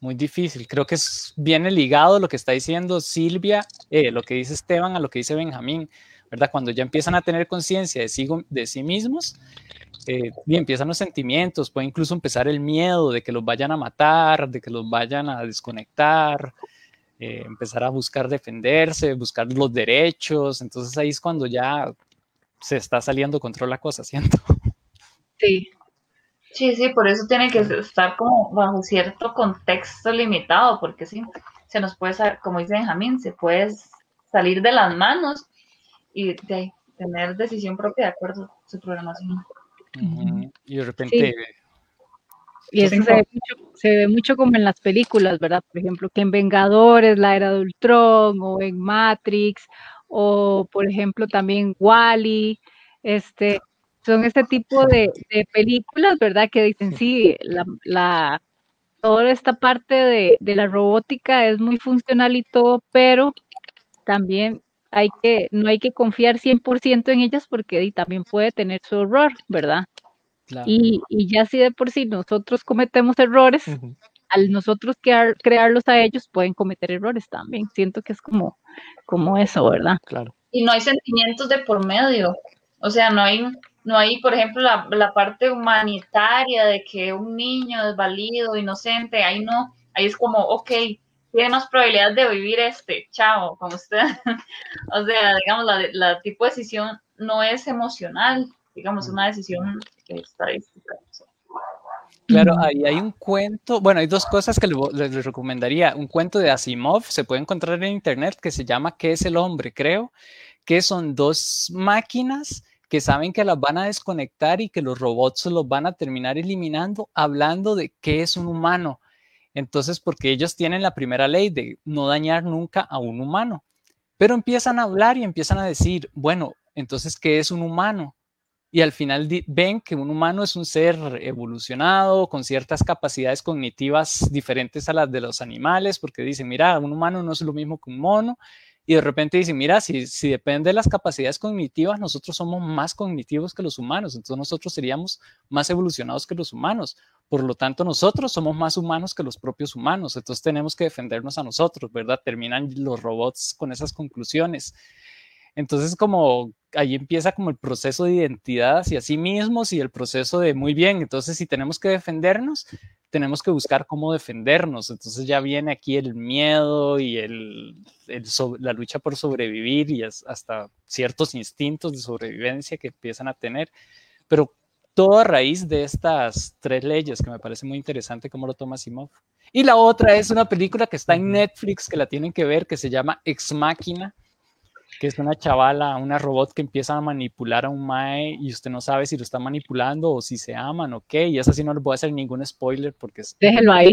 S1: muy difícil. Creo que es, viene ligado lo que está diciendo Silvia, eh, lo que dice Esteban a lo que dice Benjamín, ¿verdad? Cuando ya empiezan a tener conciencia de, sí, de sí mismos, eh, y empiezan los sentimientos, puede incluso empezar el miedo de que los vayan a matar, de que los vayan a desconectar, eh, empezar a buscar defenderse, buscar los derechos, entonces ahí es cuando ya se está saliendo control la cosa, siento.
S2: Sí, sí, sí, por eso tiene que estar como bajo cierto contexto limitado, porque sí, se nos puede, como dice Benjamín, se puede salir de las manos y de tener decisión propia de acuerdo a su programación.
S1: Y de repente
S4: Y eso se ve, mucho, se ve, mucho, como en las películas, ¿verdad? Por ejemplo, que en Vengadores, la era de Ultron, o en Matrix, o por ejemplo también Wally, este, son este tipo de, de películas, ¿verdad? Que dicen, sí, la, la toda esta parte de, de, la robótica es muy funcional y todo, pero también hay que, no hay que confiar 100% en ellas porque también puede tener su error, ¿verdad? Y, y, ya si de por sí nosotros cometemos errores, al nosotros crear, crearlos a ellos pueden cometer errores también. Siento que es como, como eso, ¿verdad?
S3: Claro.
S2: Y no hay sentimientos de por medio. O sea, no hay, no hay, por ejemplo, la, la parte humanitaria de que un niño desvalido, inocente, ahí no, ahí es como, ok, tiene más probabilidades de vivir este, chao, como usted. o sea, digamos, la, la tipo de decisión no es emocional, digamos, una decisión estadística.
S1: Claro, ahí hay un cuento, bueno, hay dos cosas que les, recomendaría. Un cuento de Asimov, se puede encontrar en internet, que se llama ¿Qué es el hombre? Creo, que son dos máquinas que saben que las van a desconectar y que los robots los van a terminar eliminando, hablando de qué es un humano. Entonces, porque ellos tienen la primera ley de no dañar nunca a un humano, pero empiezan a hablar y empiezan a decir, bueno, entonces, ¿qué es un humano? y al final ven que un humano es un ser evolucionado con ciertas capacidades cognitivas diferentes a las de los animales, porque dicen, mira, un humano no es lo mismo que un mono, y de repente dicen, mira, si, si depende de las capacidades cognitivas, nosotros somos más cognitivos que los humanos, entonces nosotros seríamos más evolucionados que los humanos, por lo tanto nosotros somos más humanos que los propios humanos, entonces tenemos que defendernos a nosotros, ¿verdad? Terminan los robots con esas conclusiones. Entonces, como ahí empieza como el proceso de identidad hacia sí mismos y el proceso de muy bien, entonces si tenemos que defendernos, tenemos que buscar cómo defendernos. Entonces ya viene aquí el miedo y el, la lucha por sobrevivir y hasta ciertos instintos de sobrevivencia que empiezan a tener. Pero todo a raíz de estas tres leyes que me parece muy interesante cómo lo toma Simov. Y la otra es una película que está en Netflix que la tienen que ver que se llama Ex Máquina que es una chavala, una robot que empieza a manipular a un mae y usted no sabe si lo está manipulando o si se aman o qué, y eso sí no le voy a hacer ningún spoiler porque es...
S4: Déjelo ahí.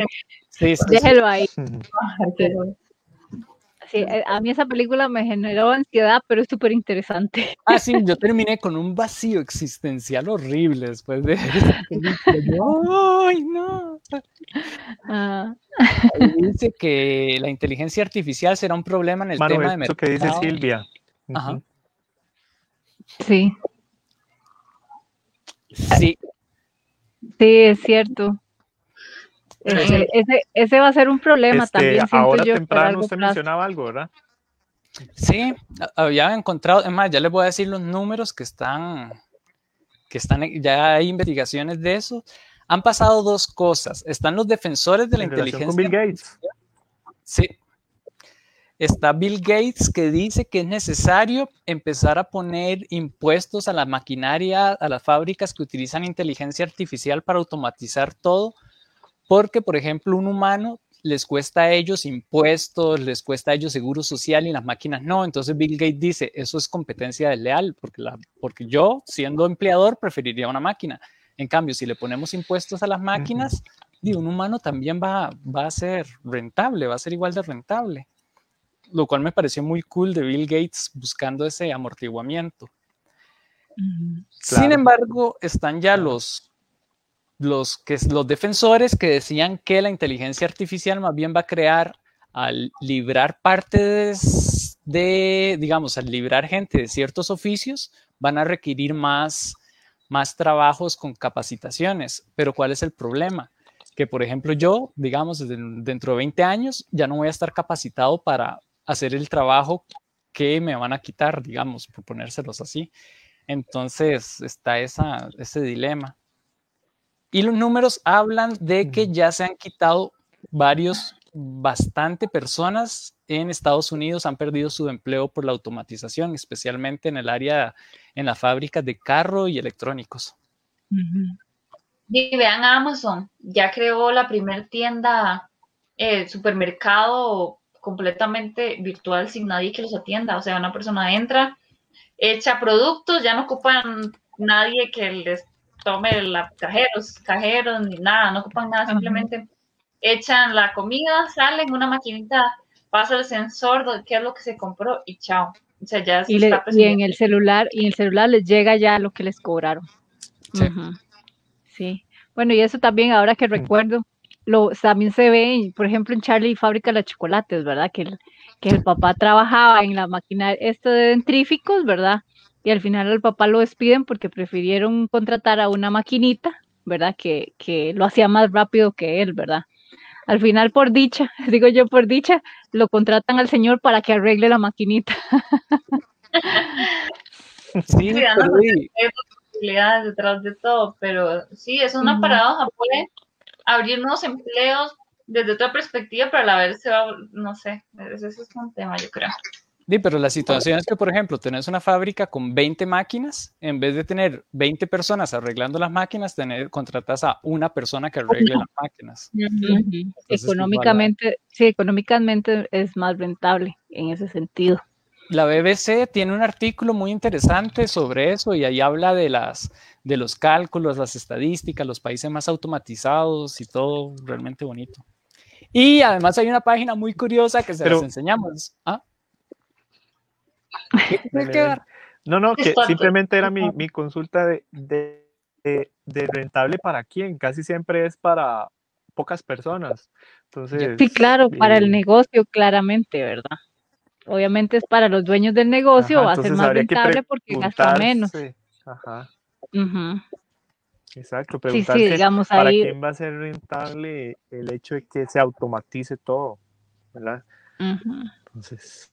S4: Sí, Déjelo ahí. Sí, eh, a mí esa película me generó ansiedad, pero es súper interesante.
S1: Ah, sí, yo terminé con un vacío existencial horrible después de ¡Ay, no! Ah. Dice que la inteligencia artificial será un problema en el tema de mercado.
S3: que dice Silvia.
S1: Ajá.
S4: Sí.
S1: Sí.
S4: Sí, es cierto. Ese, ese, va a ser un problema
S3: este,
S4: también.
S3: Ahora yo, temprano usted mencionaba algo, ¿verdad?
S1: Sí, había encontrado, es más, ya les voy a decir los números que están, que están, ya hay investigaciones de eso. Han pasado dos cosas. Están los defensores de la inteligencia. Con
S3: Bill Gates.
S1: Sí, está Bill Gates que dice que es necesario empezar a poner impuestos a la maquinaria, a las fábricas que utilizan inteligencia artificial para automatizar todo, porque, por ejemplo, un humano les cuesta a ellos impuestos, les cuesta a ellos seguro social y las máquinas no. Entonces Bill Gates dice, eso es competencia desleal, porque, la, porque yo, siendo empleador, preferiría una máquina. En cambio, si le ponemos impuestos a las máquinas, un humano también va, va a ser rentable, va a ser igual de rentable lo cual me pareció muy cool de Bill Gates buscando ese amortiguamiento. Sin embargo, están ya los, los, que, los defensores que decían que la inteligencia artificial más bien va a crear, al librar parte de, de, digamos, al librar gente de ciertos oficios, van a requerir más, más trabajos con capacitaciones. Pero ¿cuál es el problema? Que, por ejemplo, yo, digamos, dentro de 20 años ya no voy a estar capacitado para hacer el trabajo que me van a quitar, digamos, por ponérselos así. Entonces está esa, ese dilema. Y los números hablan de que ya se han quitado varios, bastante personas en Estados Unidos han perdido su empleo por la automatización, especialmente en el área, en las fábricas de carro y electrónicos.
S2: Y vean Amazon, ya creó la primer tienda, eh, supermercado completamente virtual sin nadie que los atienda. O sea, una persona entra, echa productos, ya no ocupan nadie que les tome la cajeros, cajeros, ni nada, no ocupan nada, simplemente echan la comida, salen, una maquinita pasa el sensor de qué es lo que se compró y chao. O sea, ya
S4: y, le, y, en el celular, y en el celular les llega ya lo que les cobraron. Sí. sí. Bueno, y eso también, ahora que recuerdo, lo, también se ve, por ejemplo, en Charlie Fábrica de Chocolates, ¿verdad? Que el, que el papá trabajaba en la máquina esto de dentríficos, ¿verdad? Y al final al papá lo despiden porque prefirieron contratar a una maquinita, ¿verdad? Que, que lo hacía más rápido que él, ¿verdad? Al final, por dicha, digo yo por dicha, lo contratan al señor para que arregle la maquinita.
S2: sí, pero posibilidades detrás de todo, pero sí, es una paradoja, puede abrir nuevos empleos desde otra perspectiva, pero a la vez se va, no sé, ese es un tema, yo creo.
S1: Sí, pero la situación es que, por ejemplo, tenés una fábrica con 20 máquinas, en vez de tener 20 personas arreglando las máquinas, tener, contratas a una persona que arregle las máquinas.
S4: económicamente, sí, económicamente es más rentable en ese sentido.
S1: La BBC tiene un artículo muy interesante sobre eso y ahí habla de las de los cálculos, las estadísticas, los países más automatizados y todo realmente bonito. Y además hay una página muy curiosa que se las enseñamos. ¿Ah?
S3: No, no, que simplemente era mi, mi consulta de, de, de, rentable para quién. Casi siempre es para pocas personas. Entonces,
S4: sí, claro, para el eh, negocio, claramente, ¿verdad? Obviamente es para los dueños del negocio, va a ser más rentable porque gasta menos.
S3: Ajá. Exacto, preguntarse para quién va a ser rentable el hecho de que se automatice todo, ¿verdad? Entonces,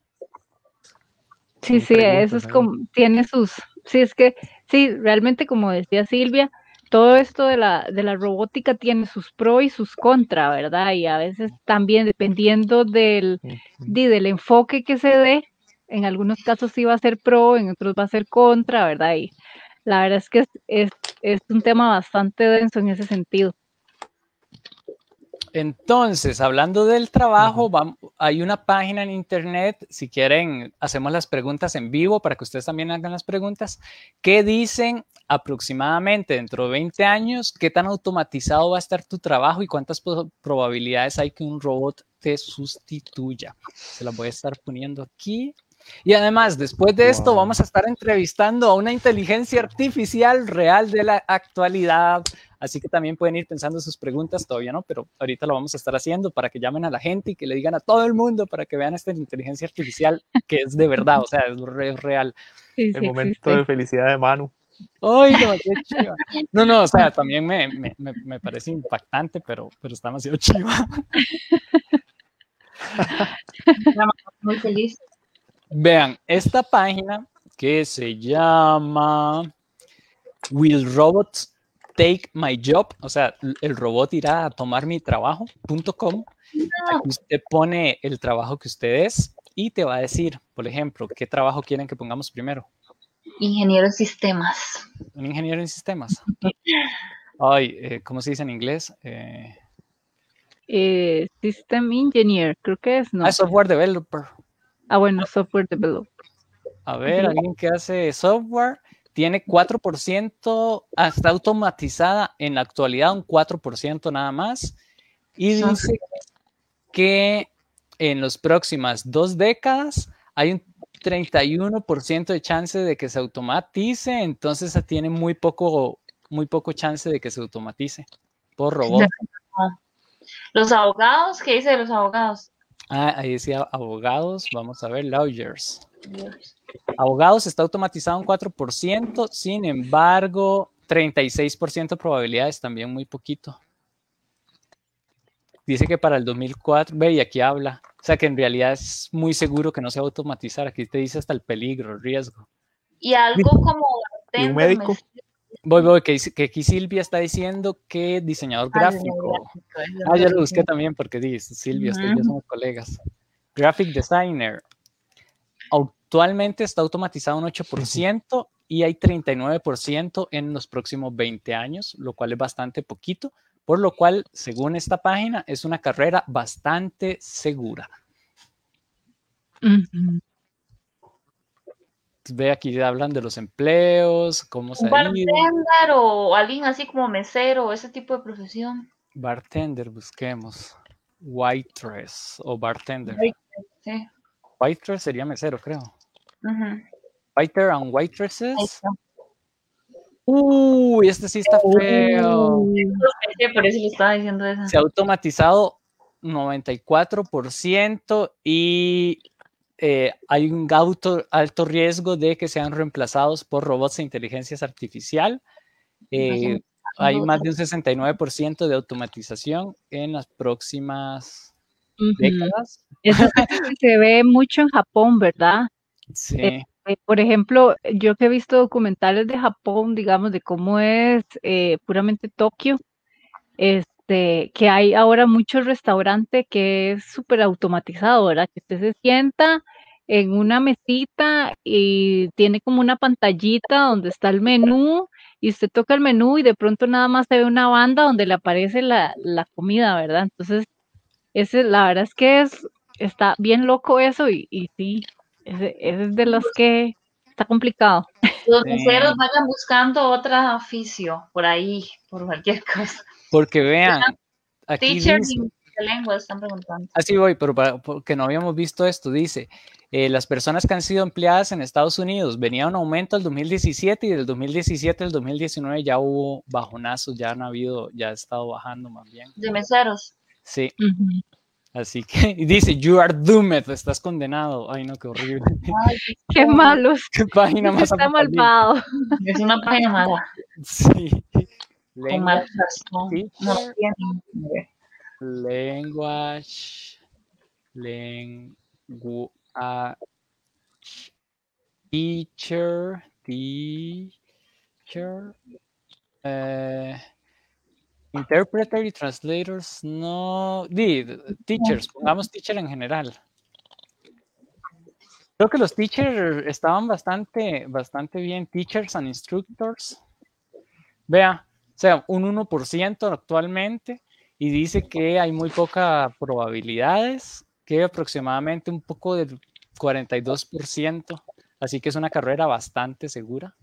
S4: Sí, sí, eso es como, tiene sus, sí, es que, sí, realmente como decía Silvia, todo esto de la, de la robótica tiene sus pros y sus contras, ¿verdad? Y a veces también dependiendo del, del enfoque que se dé, en algunos casos sí va a ser pro, en otros va a ser contra, ¿verdad? Y la verdad es que es, es, es un tema bastante denso en ese sentido.
S1: Entonces, hablando del trabajo, hay una página en internet, si quieren, hacemos las preguntas en vivo para que ustedes también hagan las preguntas, que dicen aproximadamente dentro de 20 años qué tan automatizado va a estar tu trabajo y cuántas probabilidades hay que un robot te sustituya. Se las voy a estar poniendo aquí. Y además, después de esto, vamos a estar entrevistando a una inteligencia artificial real de la actualidad Así que también pueden ir pensando sus preguntas, todavía no, pero ahorita lo vamos a estar haciendo para que llamen a la gente y que le digan a todo el mundo para que vean esta inteligencia artificial que es de verdad, o sea, es, real.
S3: el momento de felicidad de Manu.
S1: Ay, no, qué No, no, o sea, también me, me, me, parece impactante, pero, pero está demasiado chiva.
S2: Muy feliz.
S1: Vean, esta página que se llama Will Robots take my job, o sea, el robot irá a tomar mi trabajo.com. Aquí usted pone el trabajo que usted es y te va a decir, por ejemplo, qué trabajo quieren que pongamos primero.
S2: Ingeniero en sistemas.
S1: Un ingeniero en sistemas. Ay, eh, ¿cómo se dice en inglés?
S4: Eh, eh, system engineer, creo que es, ¿no?
S1: Ah, software developer.
S4: Ah, bueno, software developer.
S1: A ver, alguien que hace software tiene 4%, está automatizada en la actualidad un 4% nada más. Y dice que en las próximas dos décadas hay un 31% de chance de que se automatice, entonces tiene muy poco, muy poco chance de que se automatice por robot.
S2: Los abogados, ¿qué dice de los abogados?
S1: Ah, ahí decía abogados, vamos a ver, lawyers. Abogados está automatizado un 4%, sin embargo, 36% probabilidades, también muy poquito. Dice que para el 2004, ve, y aquí habla, o sea que en realidad es muy seguro que no se va a automatizar, aquí te dice hasta el peligro, el riesgo.
S2: Y algo como...
S3: un médico?
S1: Voy, voy, que, que, aquí Silvia está diciendo que diseñador ah, gráfico. Ah, yo lo busqué también porque dice, Silvia, usted y yo somos colegas. Graphic designer, Actualmente está automatizado un 8% y hay 39% en los próximos 20 años, lo cual es bastante poquito, por lo cual, según esta página, es una carrera bastante segura. Ve aquí hablan de los empleos, cómo se
S2: bartender o alguien así como mesero, ese tipo de profesión.
S1: Bartender, busquemos. Waitress o bartender.
S2: Sí.
S1: Waitress sería mesero, creo.
S2: Ujú.
S1: Waiter and waitresses. Uy, este sí está feo.
S2: Por eso le estaba diciendo eso.
S1: Se ha automatizado 94% y eh, hay un alto, alto riesgo de que sean reemplazados por robots e inteligencias artificial. Eh, hay más de un 69% de automatización en las próximas
S4: Ujú.
S1: décadas.
S4: Eso es algo que se ve mucho en Japón, ¿verdad?
S1: Sí,
S4: Eh, por ejemplo, yo que he visto documentales de Japón, digamos, de cómo es eh, puramente Tokio, este, que hay ahora muchos restaurantes que es súper automatizado, ¿verdad? Que usted se sienta en una mesita y tiene como una pantallita donde está el menú y usted toca el menú y de pronto nada más se ve una banda donde le aparece la, la comida, ¿verdad? Entonces, ese, la verdad es que es, está bien loco eso y, y sí, ese, ese es de los que está complicado.
S2: Los
S1: Sí.
S2: meseros vayan buscando otro oficio por ahí, por cualquier cosa.
S1: Porque vean, aquí
S2: Teacher
S1: dice,
S2: de lengua están preguntando.
S1: así voy, pero para- porque no habíamos visto esto, dice, eh, las personas que han sido empleadas en Estados Unidos venía un aumento del 2017 y del 2017 al 2019 ya hubo bajonazos, ya han habido, ya ha estado bajando más bien.
S2: De meseros.
S1: Sí, así que y dice, you are doomed, estás condenado. Ay, no, qué horrible.
S2: Ay,
S4: Qué malos,
S1: Qué página más
S4: está malvado.
S2: es una página mala,
S1: Sí.
S2: Con razón. No
S1: Teacher.
S2: tienen.
S1: Language. Language. Teacher. Teacher. eh, interpreter y translators. No. Di, teachers. Pongamos teacher en general. Creo que los teachers estaban bastante, bastante bien. Teachers and instructors. Vea, sea, un 1% actualmente y dice que hay muy pocas probabilidades, que aproximadamente un poco del 42%, así que es una carrera bastante segura.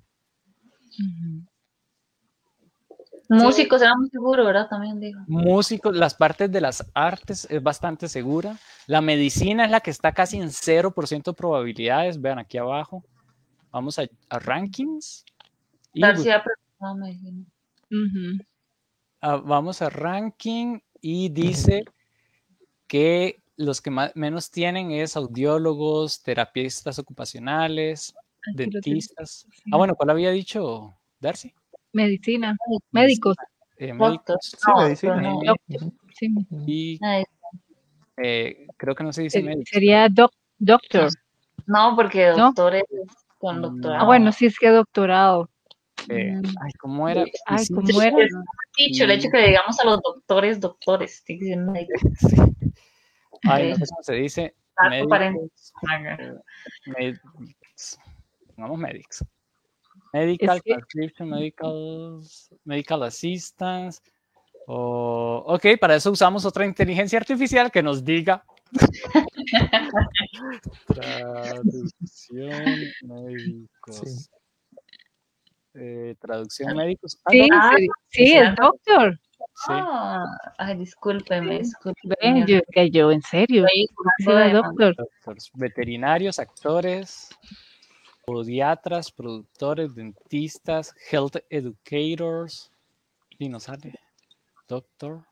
S2: Músicos era muy seguro, ¿verdad? También digo.
S1: Músicos, las partes de las artes es bastante segura. La medicina es la que está casi en 0% de probabilidades, vean aquí abajo. Vamos a, a rankings. Y
S2: García medicina.
S1: Ah, vamos a ranking y dice que los que más, menos tienen es audiólogos, terapistas ocupacionales,
S4: Aquí lo tengo,
S1: dentistas.
S4: sí.
S1: Ah, bueno, ¿cuál había dicho Darcy?
S4: Medicina, médicos,
S1: Eh,
S2: Doctor.
S1: médicos.
S3: Sí,
S2: No,
S3: medicina.
S2: no.
S3: Ujú.
S4: sí.
S1: Y eh, creo que no se dice
S4: Eh,
S1: médicos.
S4: Sería doc- doctor.
S2: No, porque
S4: ¿No?
S2: doctores con
S1: Mm.
S2: doctorado.
S4: Ah, bueno, sí es que doctorado.
S1: Eh,
S4: Mm.
S1: ay, ¿cómo era?
S4: Ay,
S1: Sí,
S4: ¿cómo
S1: sí,
S4: era?
S2: dicho el hecho que le digamos a los doctores, doctores.
S1: sí. Ay, no sé cómo se dice. Médicos, medics. Pongamos medics. Medical,
S4: que-
S1: transcription, medical, medical assistance. O, ok, para eso usamos otra inteligencia artificial que nos diga. Traducción médicos. Eh, traducción médicos. Ah,
S4: Sí,
S1: no,
S2: Ah,
S4: sí, sí, es doctor.
S1: sí.
S2: Ah, ay, discúlpeme, discúlpeme.
S4: Yo, que yo, en serio. Doctor.
S1: Doctors, veterinarios, actores, podiatras, productores, dentistas, health educators. Y sale. Doctor.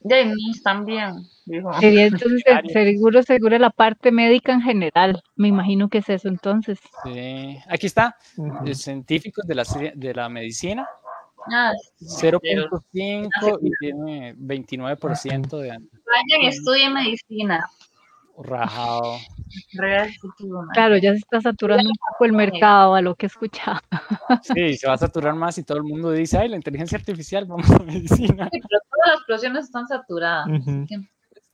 S2: De mí también, dijo.
S4: Sería entonces seguro, seguro la parte médica en general. Me imagino que es eso entonces.
S1: Sí. Aquí está.
S3: Ujú.
S1: eh, Científicos de la, de la medicina.
S2: Ah,
S1: 0.5 y tiene 29% de
S2: vayan y estudien medicina.
S1: Rajado.
S4: Claro, ya se está saturando un poco el mercado a lo que he escuchado.
S1: Sí, se va a saturar más y todo el mundo dice, ay, la inteligencia artificial, vamos a medicina.
S2: Sí, pero todas las profesiones están saturadas.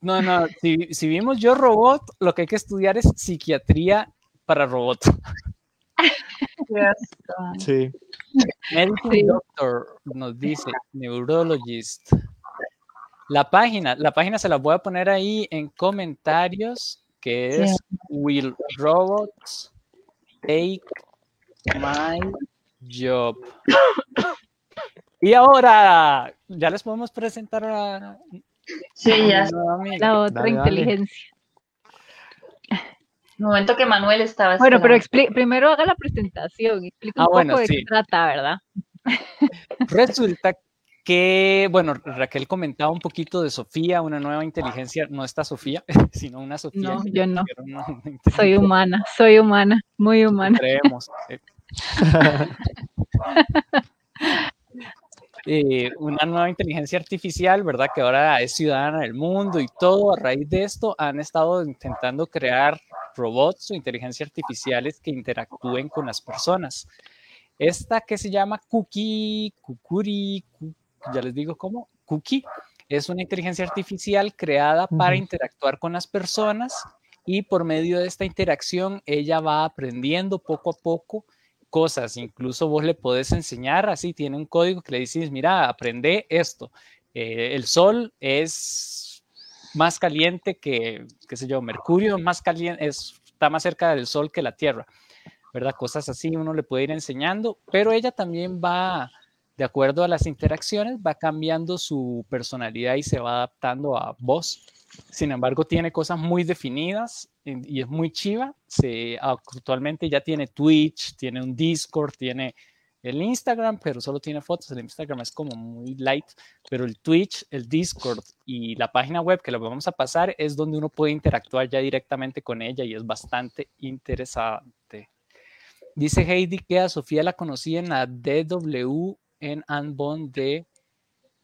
S1: No, no, si, si vimos yo robot, lo que hay que estudiar es psiquiatría para robot.
S3: Sí.
S1: Medical
S4: Sí.
S1: doctor nos dice, neurologist. La página, la página se la voy a poner ahí en comentarios, que es Will Robots take my job. Y ahora, ya les podemos presentar a
S2: Sí, ya.
S4: La otra
S3: Dale, dale.
S4: inteligencia.
S2: Momento que Manuel estaba
S4: Bueno, pero primero haga la presentación, explica
S1: Ah,
S4: un poco
S1: bueno,
S4: de
S1: sí.
S4: qué trata, ¿verdad?
S1: Resulta que, bueno, Raquel comentaba un poquito de Sofía, una nueva inteligencia, no está Sofía, sino una Sofía.
S4: No, yo no. Soy humana, soy humana, muy humana.
S1: creemos. eh. Eh, una nueva inteligencia artificial, ¿verdad? Que ahora es ciudadana del mundo y todo. A raíz de esto han estado intentando crear robots o inteligencias artificiales que interactúen con las personas. Esta que se llama Cookie, Kukuri, Ku- ya les digo cómo, Cookie, es una inteligencia artificial creada para interactuar con las personas y por medio de esta interacción ella va aprendiendo poco a poco cosas. Incluso vos le podés enseñar, así tiene un código que le dices, mira, aprende esto. Eh, el sol es más caliente que, qué sé yo, Mercurio más caliente, es, está más cerca del sol que la Tierra, ¿verdad? Cosas así uno le puede ir enseñando, pero ella también va, de acuerdo a las interacciones, va cambiando su personalidad y se va adaptando a vos. Sin embargo, tiene cosas muy definidas y es muy chiva. Se, actualmente ya tiene Twitch, tiene un Discord, tiene el Instagram, pero solo tiene fotos. El Instagram es como muy light, pero el Twitch, el Discord y la página web que la vamos a pasar es donde uno puede interactuar ya directamente con ella y es bastante interesante. Dice Heidi que a Sofía la conocí en la DW en Anbon de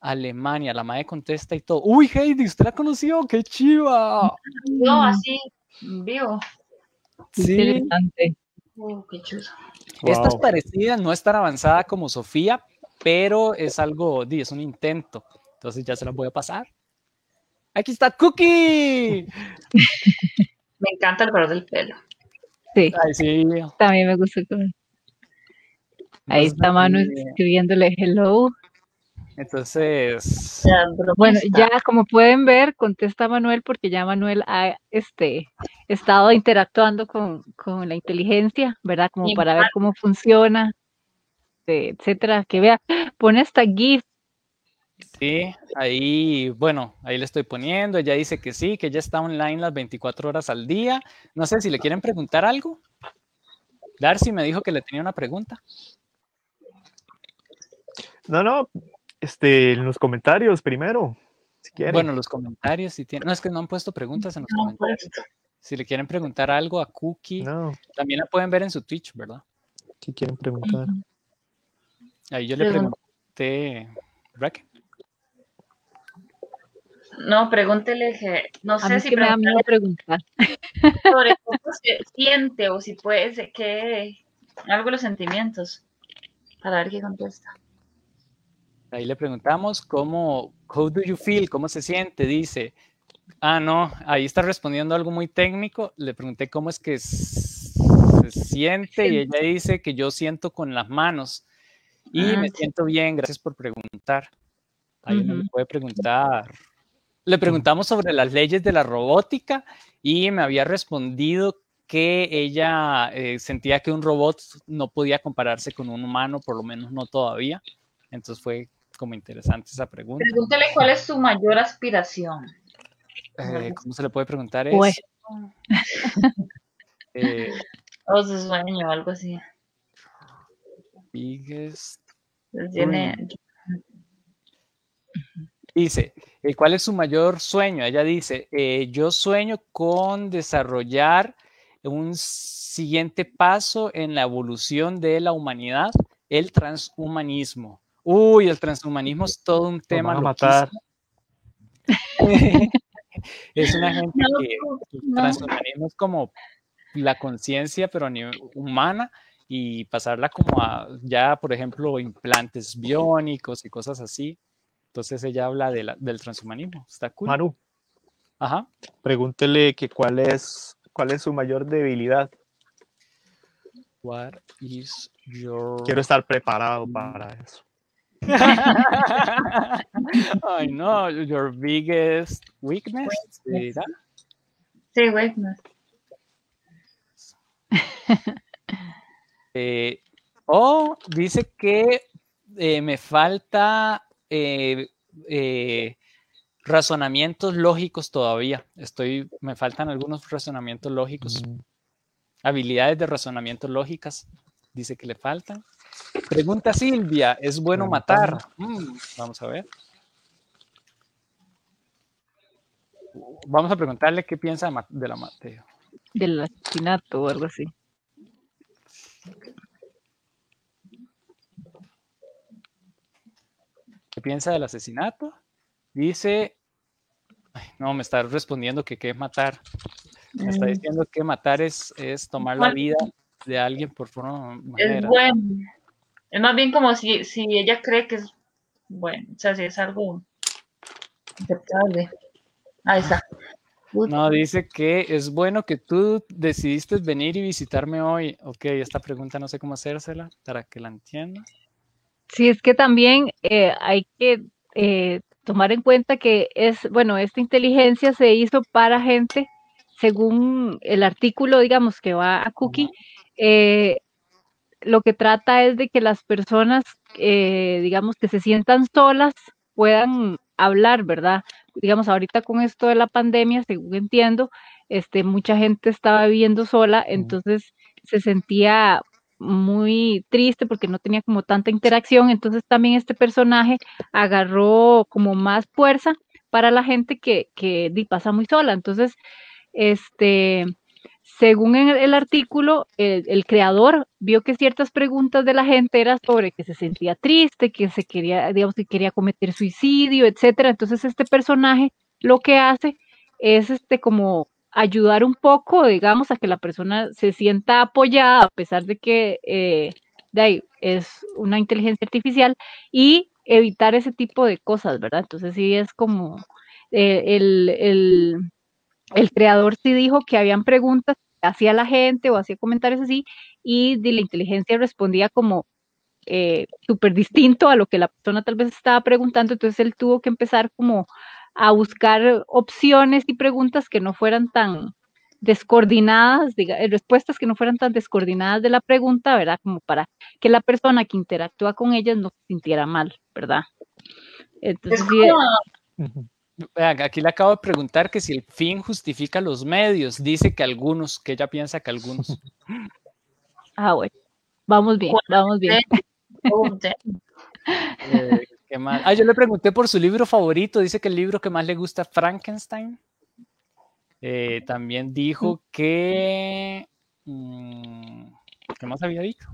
S1: Alemania. La madre contesta y todo. Uy, Heidi, ¿usted la conoció? ¡Qué chiva!
S2: No, así, vivo.
S1: Sí,
S4: Interesante.
S2: Uh, qué chulo.
S1: esta es parecida, no es tan avanzada como Sofía, pero es algo, di, es un intento. Entonces ya se la voy a pasar. Aquí está Cookie.
S2: Me encanta el color del pelo.
S4: Sí,
S1: Ay, sí.
S4: también me gusta. el color. Ahí está Manu
S1: eh,
S4: escribiéndole hello.
S1: Entonces,
S4: Bueno, ya como pueden ver, contesta Manuel porque ya Manuel ha este, estado interactuando con, con la inteligencia, ¿verdad? Como para ver cómo funciona, etcétera. Que vea, pone esta GIF.
S1: sí, ahí, bueno, ahí le estoy poniendo. Ella dice que sí, que ella está online las 24 horas al día. No sé si le quieren preguntar algo. Darcy me dijo que le tenía una pregunta.
S3: No, no, este, en los comentarios primero, si quieren.
S1: Bueno, los comentarios, si tienen. No, es que no han puesto preguntas en los
S2: No,
S1: comentarios. Si le quieren preguntar algo a Cookie,
S3: no,
S1: también la pueden ver en su Twitch, ¿verdad?
S3: si quieren preguntar.
S1: Ahí yo le
S2: Pregun-
S1: pregunté, Raquel.
S2: No, pregúntele que, no sé si
S4: me da miedo preguntar.
S2: sobre cómo se siente o si puede ser que algo de los sentimientos para ver qué contesta.
S1: Ahí le preguntamos cómo, how do you feel, cómo se siente, dice. Ah, no, ahí está respondiendo algo muy técnico. Le pregunté cómo es que se siente y ella dice que yo siento con las manos y
S2: Ah,
S1: me
S2: sí.
S1: siento bien, gracias por preguntar. Ahí uno le
S4: Ujú.
S1: puede preguntar. Le preguntamos sobre las leyes de la robótica y me había respondido que ella eh, sentía que un robot no podía compararse con un humano, por lo menos no todavía. Entonces fue como interesante esa pregunta.
S2: Pregúntele cuál es su mayor aspiración.
S1: Eh, ¿Cómo se le puede preguntar
S4: Pues.
S1: eso? Eh,
S2: O su sueño o algo así.
S1: biggest
S2: Tiene,
S1: Dice, eh, ¿cuál es su mayor sueño? Ella dice, eh, yo sueño con desarrollar un siguiente paso en la evolución de la humanidad, el transhumanismo. Uy, el transhumanismo es todo un tema.
S3: a matar.
S1: es una gente
S2: No,
S1: que el
S2: no.
S1: transhumanismo es como la conciencia, pero a nivel humana, y pasarla como a ya, por ejemplo, implantes biónicos y cosas así. Entonces ella habla de la- del transhumanismo. Está cool.
S3: Manu,
S1: Ajá.
S3: pregúntele que cuál es, cuál es su mayor debilidad.
S1: What is your...
S3: Quiero estar preparado para eso.
S1: Ay, no, your biggest weakness.
S2: Weakness. sí, no.
S1: Eh, o dice que eh, me falta eh, eh, razonamientos lógicos todavía. Estoy, me faltan algunos razonamientos lógicos.
S3: Mm,
S1: Habilidades de razonamiento lógicas. Dice que le faltan. Pregunta Silvia, ¿es bueno matar? Mm, vamos a ver. Vamos a preguntarle qué piensa de, la Mateo.
S4: Del asesinato o algo así.
S1: ¿Qué piensa del asesinato? Dice, ay, no, me está respondiendo que qué es matar. Me está
S2: Mm,
S1: diciendo que matar es, es tomar la vida de alguien por forma
S2: Es
S1: manera.
S2: bueno. Es más bien como si, si ella cree que es bueno, o sea, si es algo aceptable. Ahí está.
S1: No, dice que es bueno que tú decidiste venir y visitarme hoy. Ok, esta pregunta no sé cómo hacérsela para que la entienda.
S4: Sí, es que también eh, hay que eh, tomar en cuenta que es, bueno, esta inteligencia se hizo para gente, según el artículo, digamos, que va a Cookie, eh, lo que trata es de que las personas, eh, digamos, que se sientan solas puedan hablar, ¿verdad? Digamos, ahorita con esto de la pandemia, según entiendo, este, mucha gente estaba viviendo sola, entonces se sentía muy triste porque no tenía como tanta interacción, entonces también este personaje agarró como más fuerza para la gente que, que pasa muy sola. Entonces, este, según el, artículo, el, el creador vio que ciertas preguntas de la gente eran sobre que se sentía triste, que se quería, digamos, que quería cometer suicidio, etcétera. Entonces, este personaje lo que hace es este como ayudar un poco, digamos, a que la persona se sienta apoyada, a pesar de que eh, de ahí, es una inteligencia artificial, y evitar ese tipo de cosas, ¿verdad? Entonces sí es como eh, el, el, el, creador sí dijo que habían preguntas que hacía la gente o hacía comentarios así, y de la inteligencia respondía como eh, súper distinto a lo que la persona tal vez estaba preguntando, entonces él tuvo que empezar como a buscar opciones y preguntas que no fueran tan descoordinadas, diga, respuestas que no fueran tan descoordinadas de la pregunta, ¿verdad? Como para que la persona que interactúa con ellas no se sintiera mal, ¿verdad?
S2: Entonces, es como...
S1: sí, Aquí le acabo de preguntar que si el fin justifica los medios. Dice que algunos, que ella piensa que algunos.
S4: Ah, bueno. Vamos bien, vamos bien.
S1: eh, ¿qué más? Ah, yo le pregunté por su libro favorito. Dice que el libro que más le gusta Frankenstein. Eh, también dijo que. Mmm, ¿Qué más había dicho?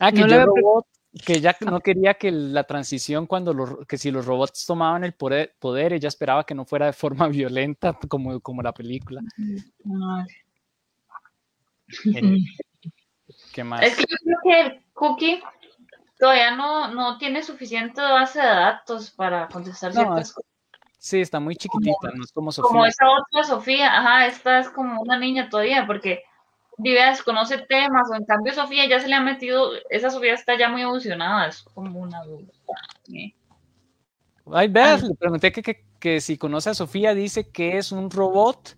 S1: Ah, que, no yo robot, que ella no quería que la transición, cuando los, que si los robots tomaban el poder, poder, ella esperaba que no fuera de forma violenta, como, como la película. Eh, ¿Qué más?
S2: Es que yo creo que el cookie todavía no, no tiene suficiente base de datos para contestar
S1: no,
S2: ciertas cosas.
S1: Sí, está muy chiquitita, como, no es como Sofía.
S2: Como esa otra Sofía, ajá, esta es como una niña todavía, porque Viveas conoce temas, o en cambio Sofía ya se le ha metido, esa Sofía está ya muy evolucionada, es como una adulta. ¿eh?
S1: Ay, veas, le pregunté que, que, que, si conoce a Sofía, dice que es un robot,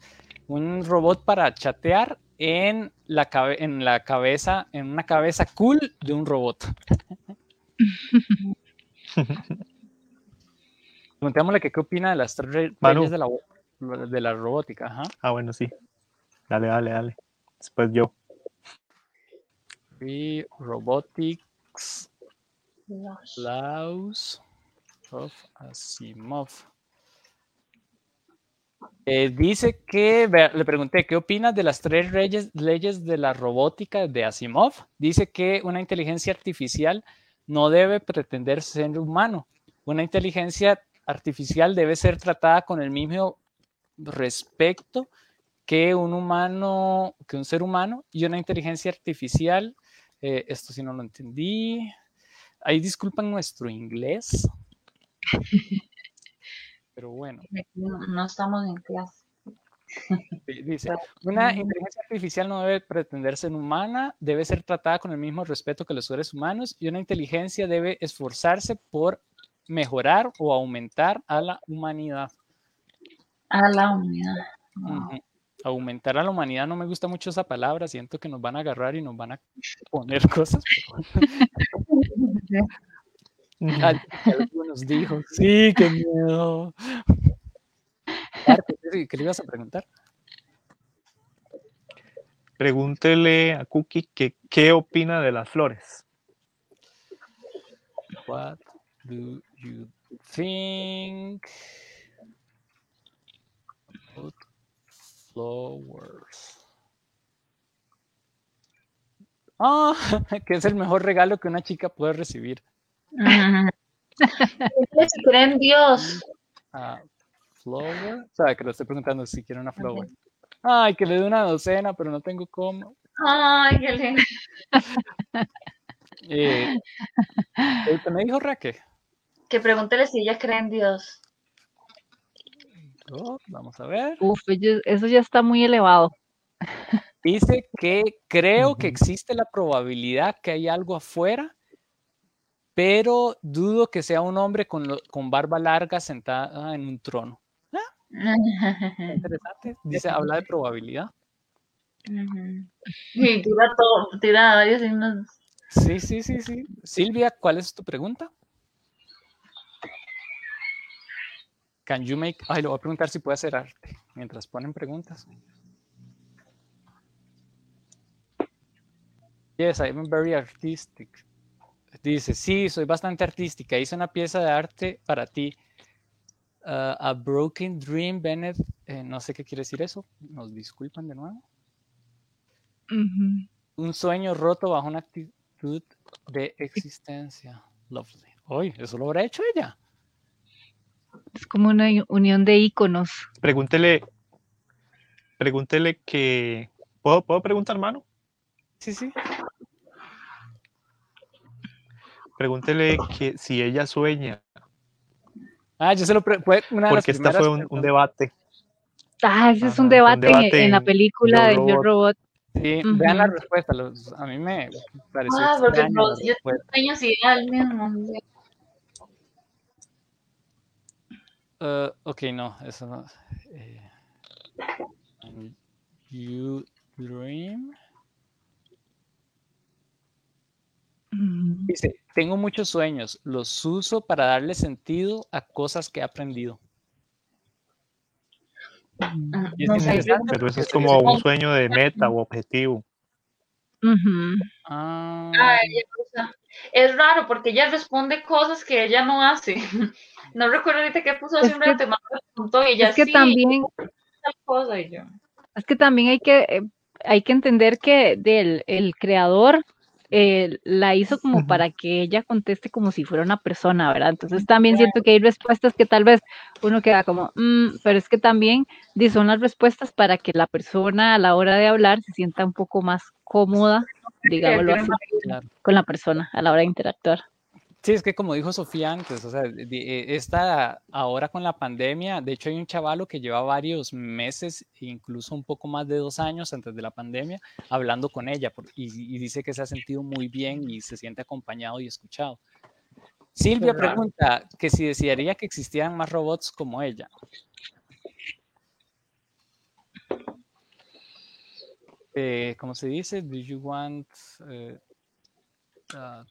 S1: un robot para chatear en la, cabe en la cabeza, en una cabeza cool de un robot. Preguntémosle que qué opina de las tres leyes de la, de la robótica. Ajá.
S3: Ah, bueno, sí. Dale, dale, dale. Después yo.
S1: Free Robotics Laws of Asimov. Eh, dice que, le pregunté, ¿qué opinas de las tres leyes, leyes de la robótica de Asimov? Dice que una inteligencia artificial no debe pretender ser humano. Una inteligencia artificial debe ser tratada con el mismo respeto que un humano, que un ser humano y una inteligencia artificial. Eh, esto sí no lo entendí. Ahí disculpan nuestro inglés. Pero bueno.
S2: No, no estamos en clase.
S1: Dice, una inteligencia artificial no debe pretender ser humana, debe ser tratada con el mismo respeto que los seres humanos y una inteligencia debe esforzarse por mejorar o aumentar a la humanidad.
S2: A la humanidad.
S1: Uh -huh. Aumentar a la humanidad, no me gusta mucho esa palabra, siento que nos van a agarrar y nos van a poner cosas. Al- Algunos dijo, sí, qué miedo. Arte, ¿qué qué le ibas a preguntar?
S3: Pregúntele a Cookie que, qué opina de las flores.
S1: What do you think flowers? Ah, que es el mejor regalo que una chica puede recibir.
S2: Si creen en Dios.
S1: Ah, flower. O sea, que lo estoy preguntando si quiere una flower. Ay, que le dé una docena, pero no tengo cómo.
S2: Ay, qué lindo.
S1: Eh, ¿Usted me dijo Raque?
S2: Que pregúntele si ella cree en Dios.
S1: Oh, vamos a ver.
S4: Uf, eso ya está muy elevado.
S1: Dice que creo que existe la probabilidad que hay algo afuera, pero dudo que sea un hombre con, lo- con barba larga sentada en un trono. Interesante. Dice, habla de probabilidad.
S2: Y tira todo, tira varios signos.
S1: Sí, sí, sí, sí. Silvia, ¿cuál es tu pregunta? Can you make... Ay, le voy a preguntar si puede hacer arte mientras ponen preguntas. Yes, I'm very artistic. Dice, sí, soy bastante artística. Hice una pieza de arte para ti. Uh, a Broken Dream, Bennett. eh, no sé qué quiere decir eso. Nos disculpan de nuevo. Un sueño roto bajo una actitud de existencia. Lovely. Hoy, eso lo habrá hecho ella.
S4: Es como una unión de íconos.
S3: Pregúntele, pregúntele que. ¿Puedo, ¿Puedo preguntar, mano?
S1: Sí, sí.
S3: Pregúntele que si ella sueña,
S1: Ah, yo se lo pre- fue una de las
S3: porque esta fue un, debate.
S4: Ah, ese es un debate, en- la película de Yo
S3: Robot.
S1: Sí, vean la respuesta. los- a mí me pareció
S2: Ah, porque yo sueño si al mismo.
S1: Uh, ok, no, eso no. eh, you dream. Dice, tengo muchos sueños, los uso para darle sentido a cosas que he aprendido. Y es
S2: No sé,
S1: interesante
S3: Pero eso es como un sueño de meta o objetivo.
S4: Ujú.
S1: Ah,
S2: Ay, ella usa- Es raro porque ella responde cosas que ella no hace. No recuerdo ahorita qué puso hace un
S4: que-
S2: rato, me preguntó y ella
S4: Es que
S2: sí,
S4: también,
S2: cosa y yo.
S4: es que también hay que, eh, hay que entender que del, el creador eh, la hizo como para que ella conteste como si fuera una persona, ¿verdad? Entonces también siento que hay respuestas que tal vez uno queda como, "Mm", pero es que también son las respuestas para que la persona a la hora de hablar se sienta un poco más cómoda, digámoslo así, con la persona a la hora de interactuar.
S1: Sí, es que como dijo Sofía antes, o sea, eh, esta ahora con la pandemia, de hecho hay un chavalo que lleva varios meses, incluso un poco más de dos años antes de la pandemia, hablando con ella por- y, y dice que se ha sentido muy bien y se siente acompañado y escuchado. Silvia pregunta que si desearía que existieran más robots como ella. Eh, ¿Cómo se dice? Do you want eh, uh,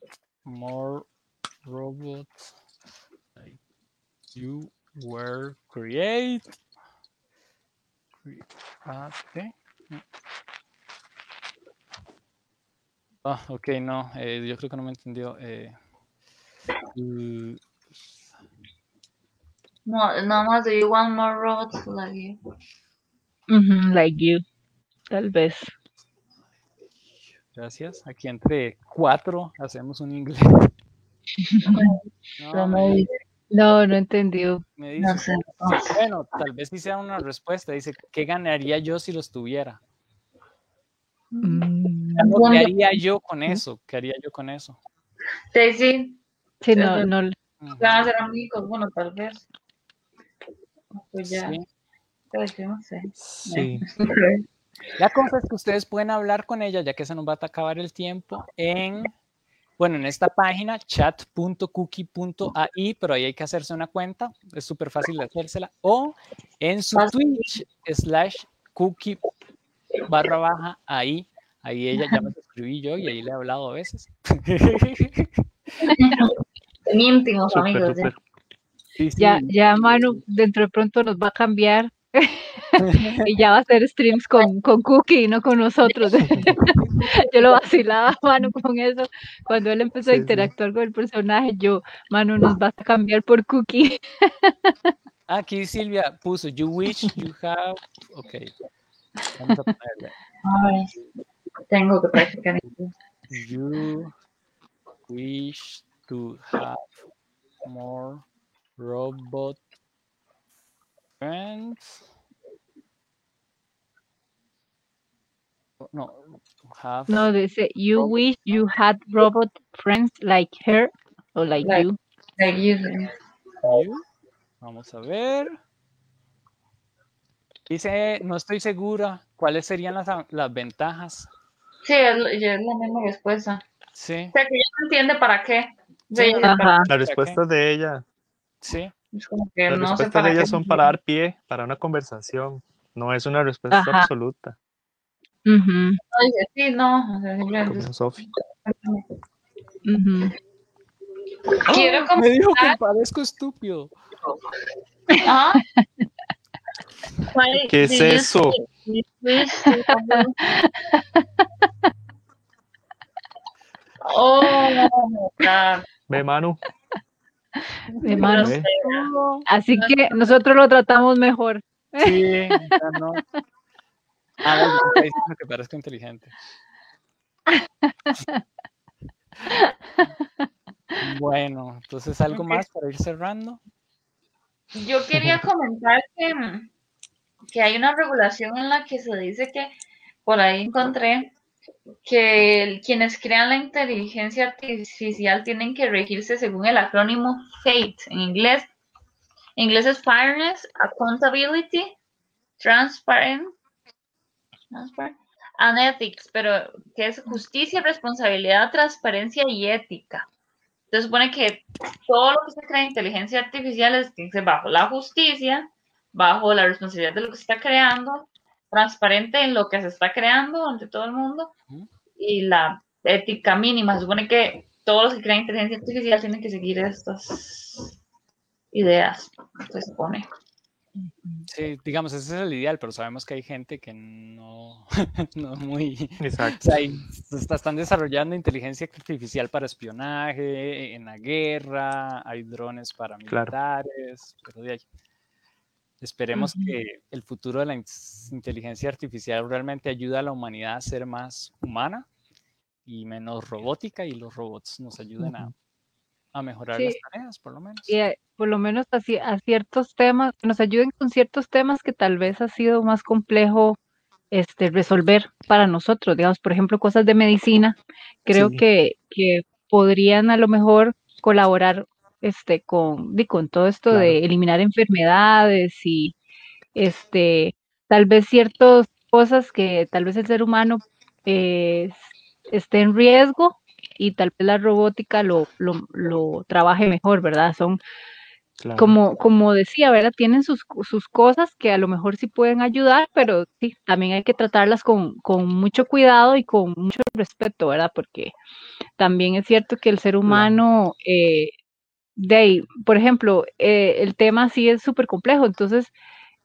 S1: more robots like you were create? Create. Ah, ok, no, eh, yo creo que no me entendió. Eh, uh,
S2: No, nada más do you want more robots like you?
S4: Ujú, like you, tal vez.
S1: gracias. Aquí entre cuatro hacemos un inglés. No,
S2: No,
S1: me,
S4: No, no entendió.
S1: me dice,
S2: no sé.
S1: bueno, tal vez sí sea una respuesta. Dice, ¿qué ganaría yo si los tuviera?
S4: Mm,
S1: No, ¿Qué haría yo con eso? ¿Qué haría yo con eso?
S2: Daisy,
S4: Sí, no,
S2: Ajá.
S4: no,
S1: Ujú.
S2: van a ser amigos, bueno, tal vez. Pues ya,
S1: Sí.
S2: pues yo no sé.
S3: Sí.
S1: La cosa es que ustedes pueden hablar con ella, ya que se nos va a acabar el tiempo, en, bueno, en esta página, chat.cookie.ai, pero ahí hay que hacerse una cuenta, es súper fácil de hacérsela, o en su. Twitch, slash cookie barra baja ahí. Ahí ella ya me suscribí yo y ahí le he hablado a veces.
S3: Súper,
S2: amigos. ¿eh?
S3: súper.
S1: Sí, sí.
S4: Ya, ya Manu dentro de pronto nos va a cambiar y ya va a hacer streams con, con Cookie y no con nosotros. yo lo vacilaba a Manu con eso. Cuando él empezó a
S3: sí.
S4: interactuar con el personaje, yo, Manu, nos vas a cambiar por Cookie.
S1: Aquí Silvia puso, you wish you have. Ok. Vamos a ponerle.
S2: Ay, tengo que practicar.
S1: You wish to have more robot friends. No, have
S4: No, dice, you wish you had robot friends like her o like
S2: Like-
S4: you.
S2: Like you.
S1: you. Vamos a ver. Dice, no estoy segura cuáles serían las, las ventajas.
S2: Sí, es, es la misma respuesta.
S1: Sí,
S2: O sea, que ella no entiende para qué.
S1: Sí,
S4: Ajá.
S3: Las respuestas de ella,
S1: sí.
S2: Es como que
S3: las
S2: no sé
S3: respuestas
S2: para
S3: de ella
S2: qué.
S3: son para dar pie para una conversación. No es una respuesta
S4: Ajá.
S3: absoluta,
S2: No, dice, sí, no. O sea, simplemente
S3: como
S2: es-
S3: Sofi.
S4: ujú.
S2: Quiero
S1: Me dijo que
S2: comentar.
S1: parezco estúpido.
S2: Why
S3: ¿Qué es eso?
S2: Oh.
S3: Ve, Manu,
S4: De mano.
S3: ve.
S4: Así que nosotros lo tratamos mejor.
S1: Sí, ya no. Ah, diciendo que parezco inteligente. Bueno, entonces algo más para ir cerrando.
S2: Yo quería comentar que, mm, que hay una regulación en la que se dice que, por ahí encontré, que quienes crean la inteligencia artificial tienen que regirse según el acrónimo FATE en inglés. En inglés es Fairness, Accountability, Transparent, and Ethics, pero que es justicia, responsabilidad, transparencia y ética. Se supone que todo lo que se crea en inteligencia artificial es que bajo la justicia, bajo la responsabilidad de lo que se está creando, transparente en lo que se está creando ante todo el mundo y la ética mínima. Se supone que todos los que crean inteligencia artificial tienen que seguir estas ideas, se supone.
S1: Sí, digamos, ese es el ideal, pero sabemos que hay gente que no, no muy...
S3: Exacto.
S1: O sea, están desarrollando inteligencia artificial para espionaje, en la guerra, hay drones para
S3: Claro.
S1: militares, pero de ahí. Esperemos que el futuro de la in- inteligencia artificial realmente ayude a la humanidad a ser más humana y menos robótica y los robots nos ayuden a, a mejorar
S4: Sí.
S1: las tareas, por lo menos.
S4: Y por lo menos así a ciertos temas, nos ayuden con ciertos temas que tal vez ha sido más complejo este resolver para nosotros, digamos, por ejemplo, cosas de medicina, creo
S3: Sí.
S4: que, que podrían a lo mejor colaborar este con, con todo esto
S3: Claro.
S4: de eliminar enfermedades y este tal vez ciertas cosas que tal vez el ser humano eh, esté en riesgo y tal vez la robótica lo, lo, lo trabaje mejor, ¿verdad? Son
S3: claro.
S4: como, como decía, ¿verdad? Tienen sus, sus cosas que a lo mejor sí pueden ayudar, pero sí, también hay que tratarlas con, con mucho cuidado y con mucho respeto, ¿verdad? Porque también es cierto que el ser humano, eh, de ahí, por ejemplo, eh, el tema sí es súper complejo, entonces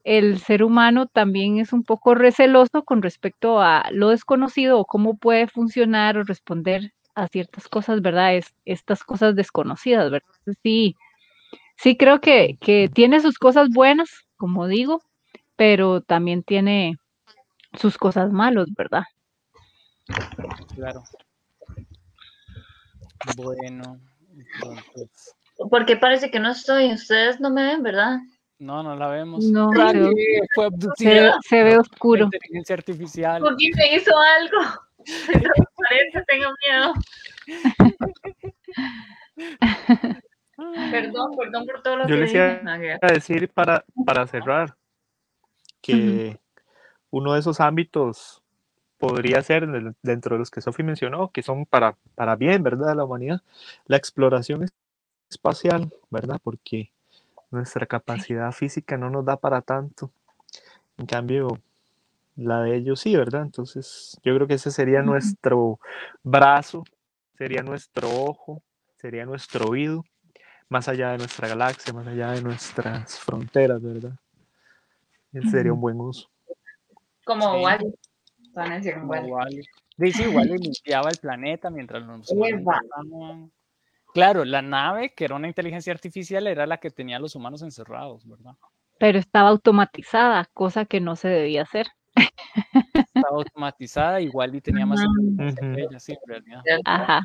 S4: el ser humano también es un poco receloso con respecto a lo desconocido o cómo puede funcionar o responder a ciertas cosas, ¿verdad? Es, estas cosas desconocidas, ¿verdad? Sí, sí creo que, que tiene sus cosas buenas, como digo, pero también tiene sus cosas malas, ¿verdad?
S1: Claro. Bueno, entonces.
S2: Porque parece que no estoy, ustedes no me ven, ¿verdad?
S1: No, no la vemos.
S4: No,
S1: fue
S4: se,
S1: abducida
S4: se ve
S1: por
S4: oscuro.
S1: inteligencia artificial.
S2: Porque me hizo algo. Parece, tengo miedo. Perdón, perdón por todo lo
S3: Yo
S2: que
S3: les
S2: dije. que-
S3: a decir para, para cerrar que uno de esos ámbitos podría ser dentro de los que Sofi mencionó, que son para, para bien, ¿verdad?, de la humanidad, la exploración es- espacial, ¿verdad? Porque nuestra capacidad física no nos da para tanto. En cambio, la de ellos sí, ¿verdad? Entonces, yo creo que ese sería nuestro brazo, sería nuestro ojo, sería nuestro oído, más allá de nuestra galaxia, más allá de nuestras fronteras, ¿verdad? Ese sería un buen uso.
S2: Como
S1: Sí.
S2: Wally. Vanessa, como Wall-E.
S1: Igual, dice, igual le limpiaba el planeta mientras estaban- Claro, la nave, que era una inteligencia artificial, era la que tenía a los humanos encerrados, ¿verdad?
S4: Pero estaba automatizada, cosa que no se debía hacer.
S1: Estaba automatizada, igual y tenía más inteligencia que
S3: Ujú.
S1: ella, sí, en realidad.
S4: Ajá.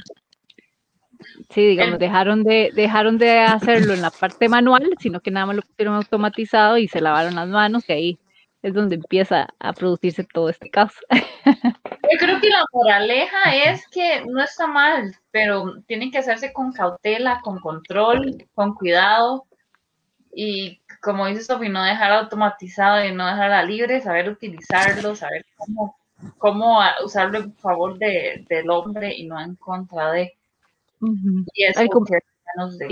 S4: Sí, digamos, dejaron de, dejaron de hacerlo en la parte manual, sino que nada más lo pusieron automatizado y se lavaron las manos, y ahí es donde empieza a producirse todo este caos.
S2: Yo creo que la moraleja es que no está mal, pero tienen que hacerse con cautela, con control, con cuidado. Y como dice Sofi, no dejar automatizado y no dejarla libre, saber utilizarlo, saber cómo, cómo usarlo en favor de, del hombre y no en contra de. Y eso
S4: Ay, como-
S2: de-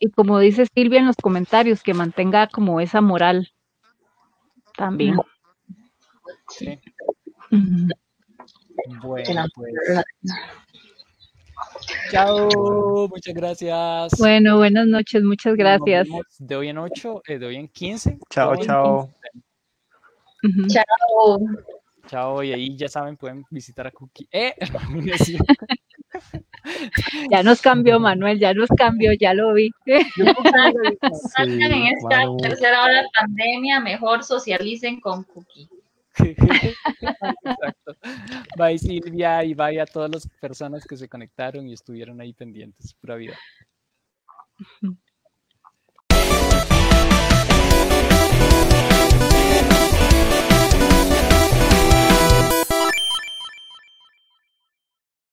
S4: y como dice Silvia en los comentarios, que mantenga como esa moral también.
S1: Sí. Bueno, pues, chao, muchas gracias.
S4: Bueno, buenas noches, muchas gracias.
S1: de hoy en 8, de hoy en 15.
S3: Chao,
S1: Hoy en
S3: chao.
S1: 15.
S4: Ujú.
S2: Chao.
S1: Chao, y ahí ya saben, pueden visitar a Cookie. ¡Eh!
S4: Ya nos cambió, Manuel, ya nos cambió, ya lo vi.
S2: En esta tercera hora de pandemia, mejor socialicen con Cookie.
S1: Exacto. Bye Silvia y bye a todas las personas que se conectaron y estuvieron ahí pendientes. Pura vida.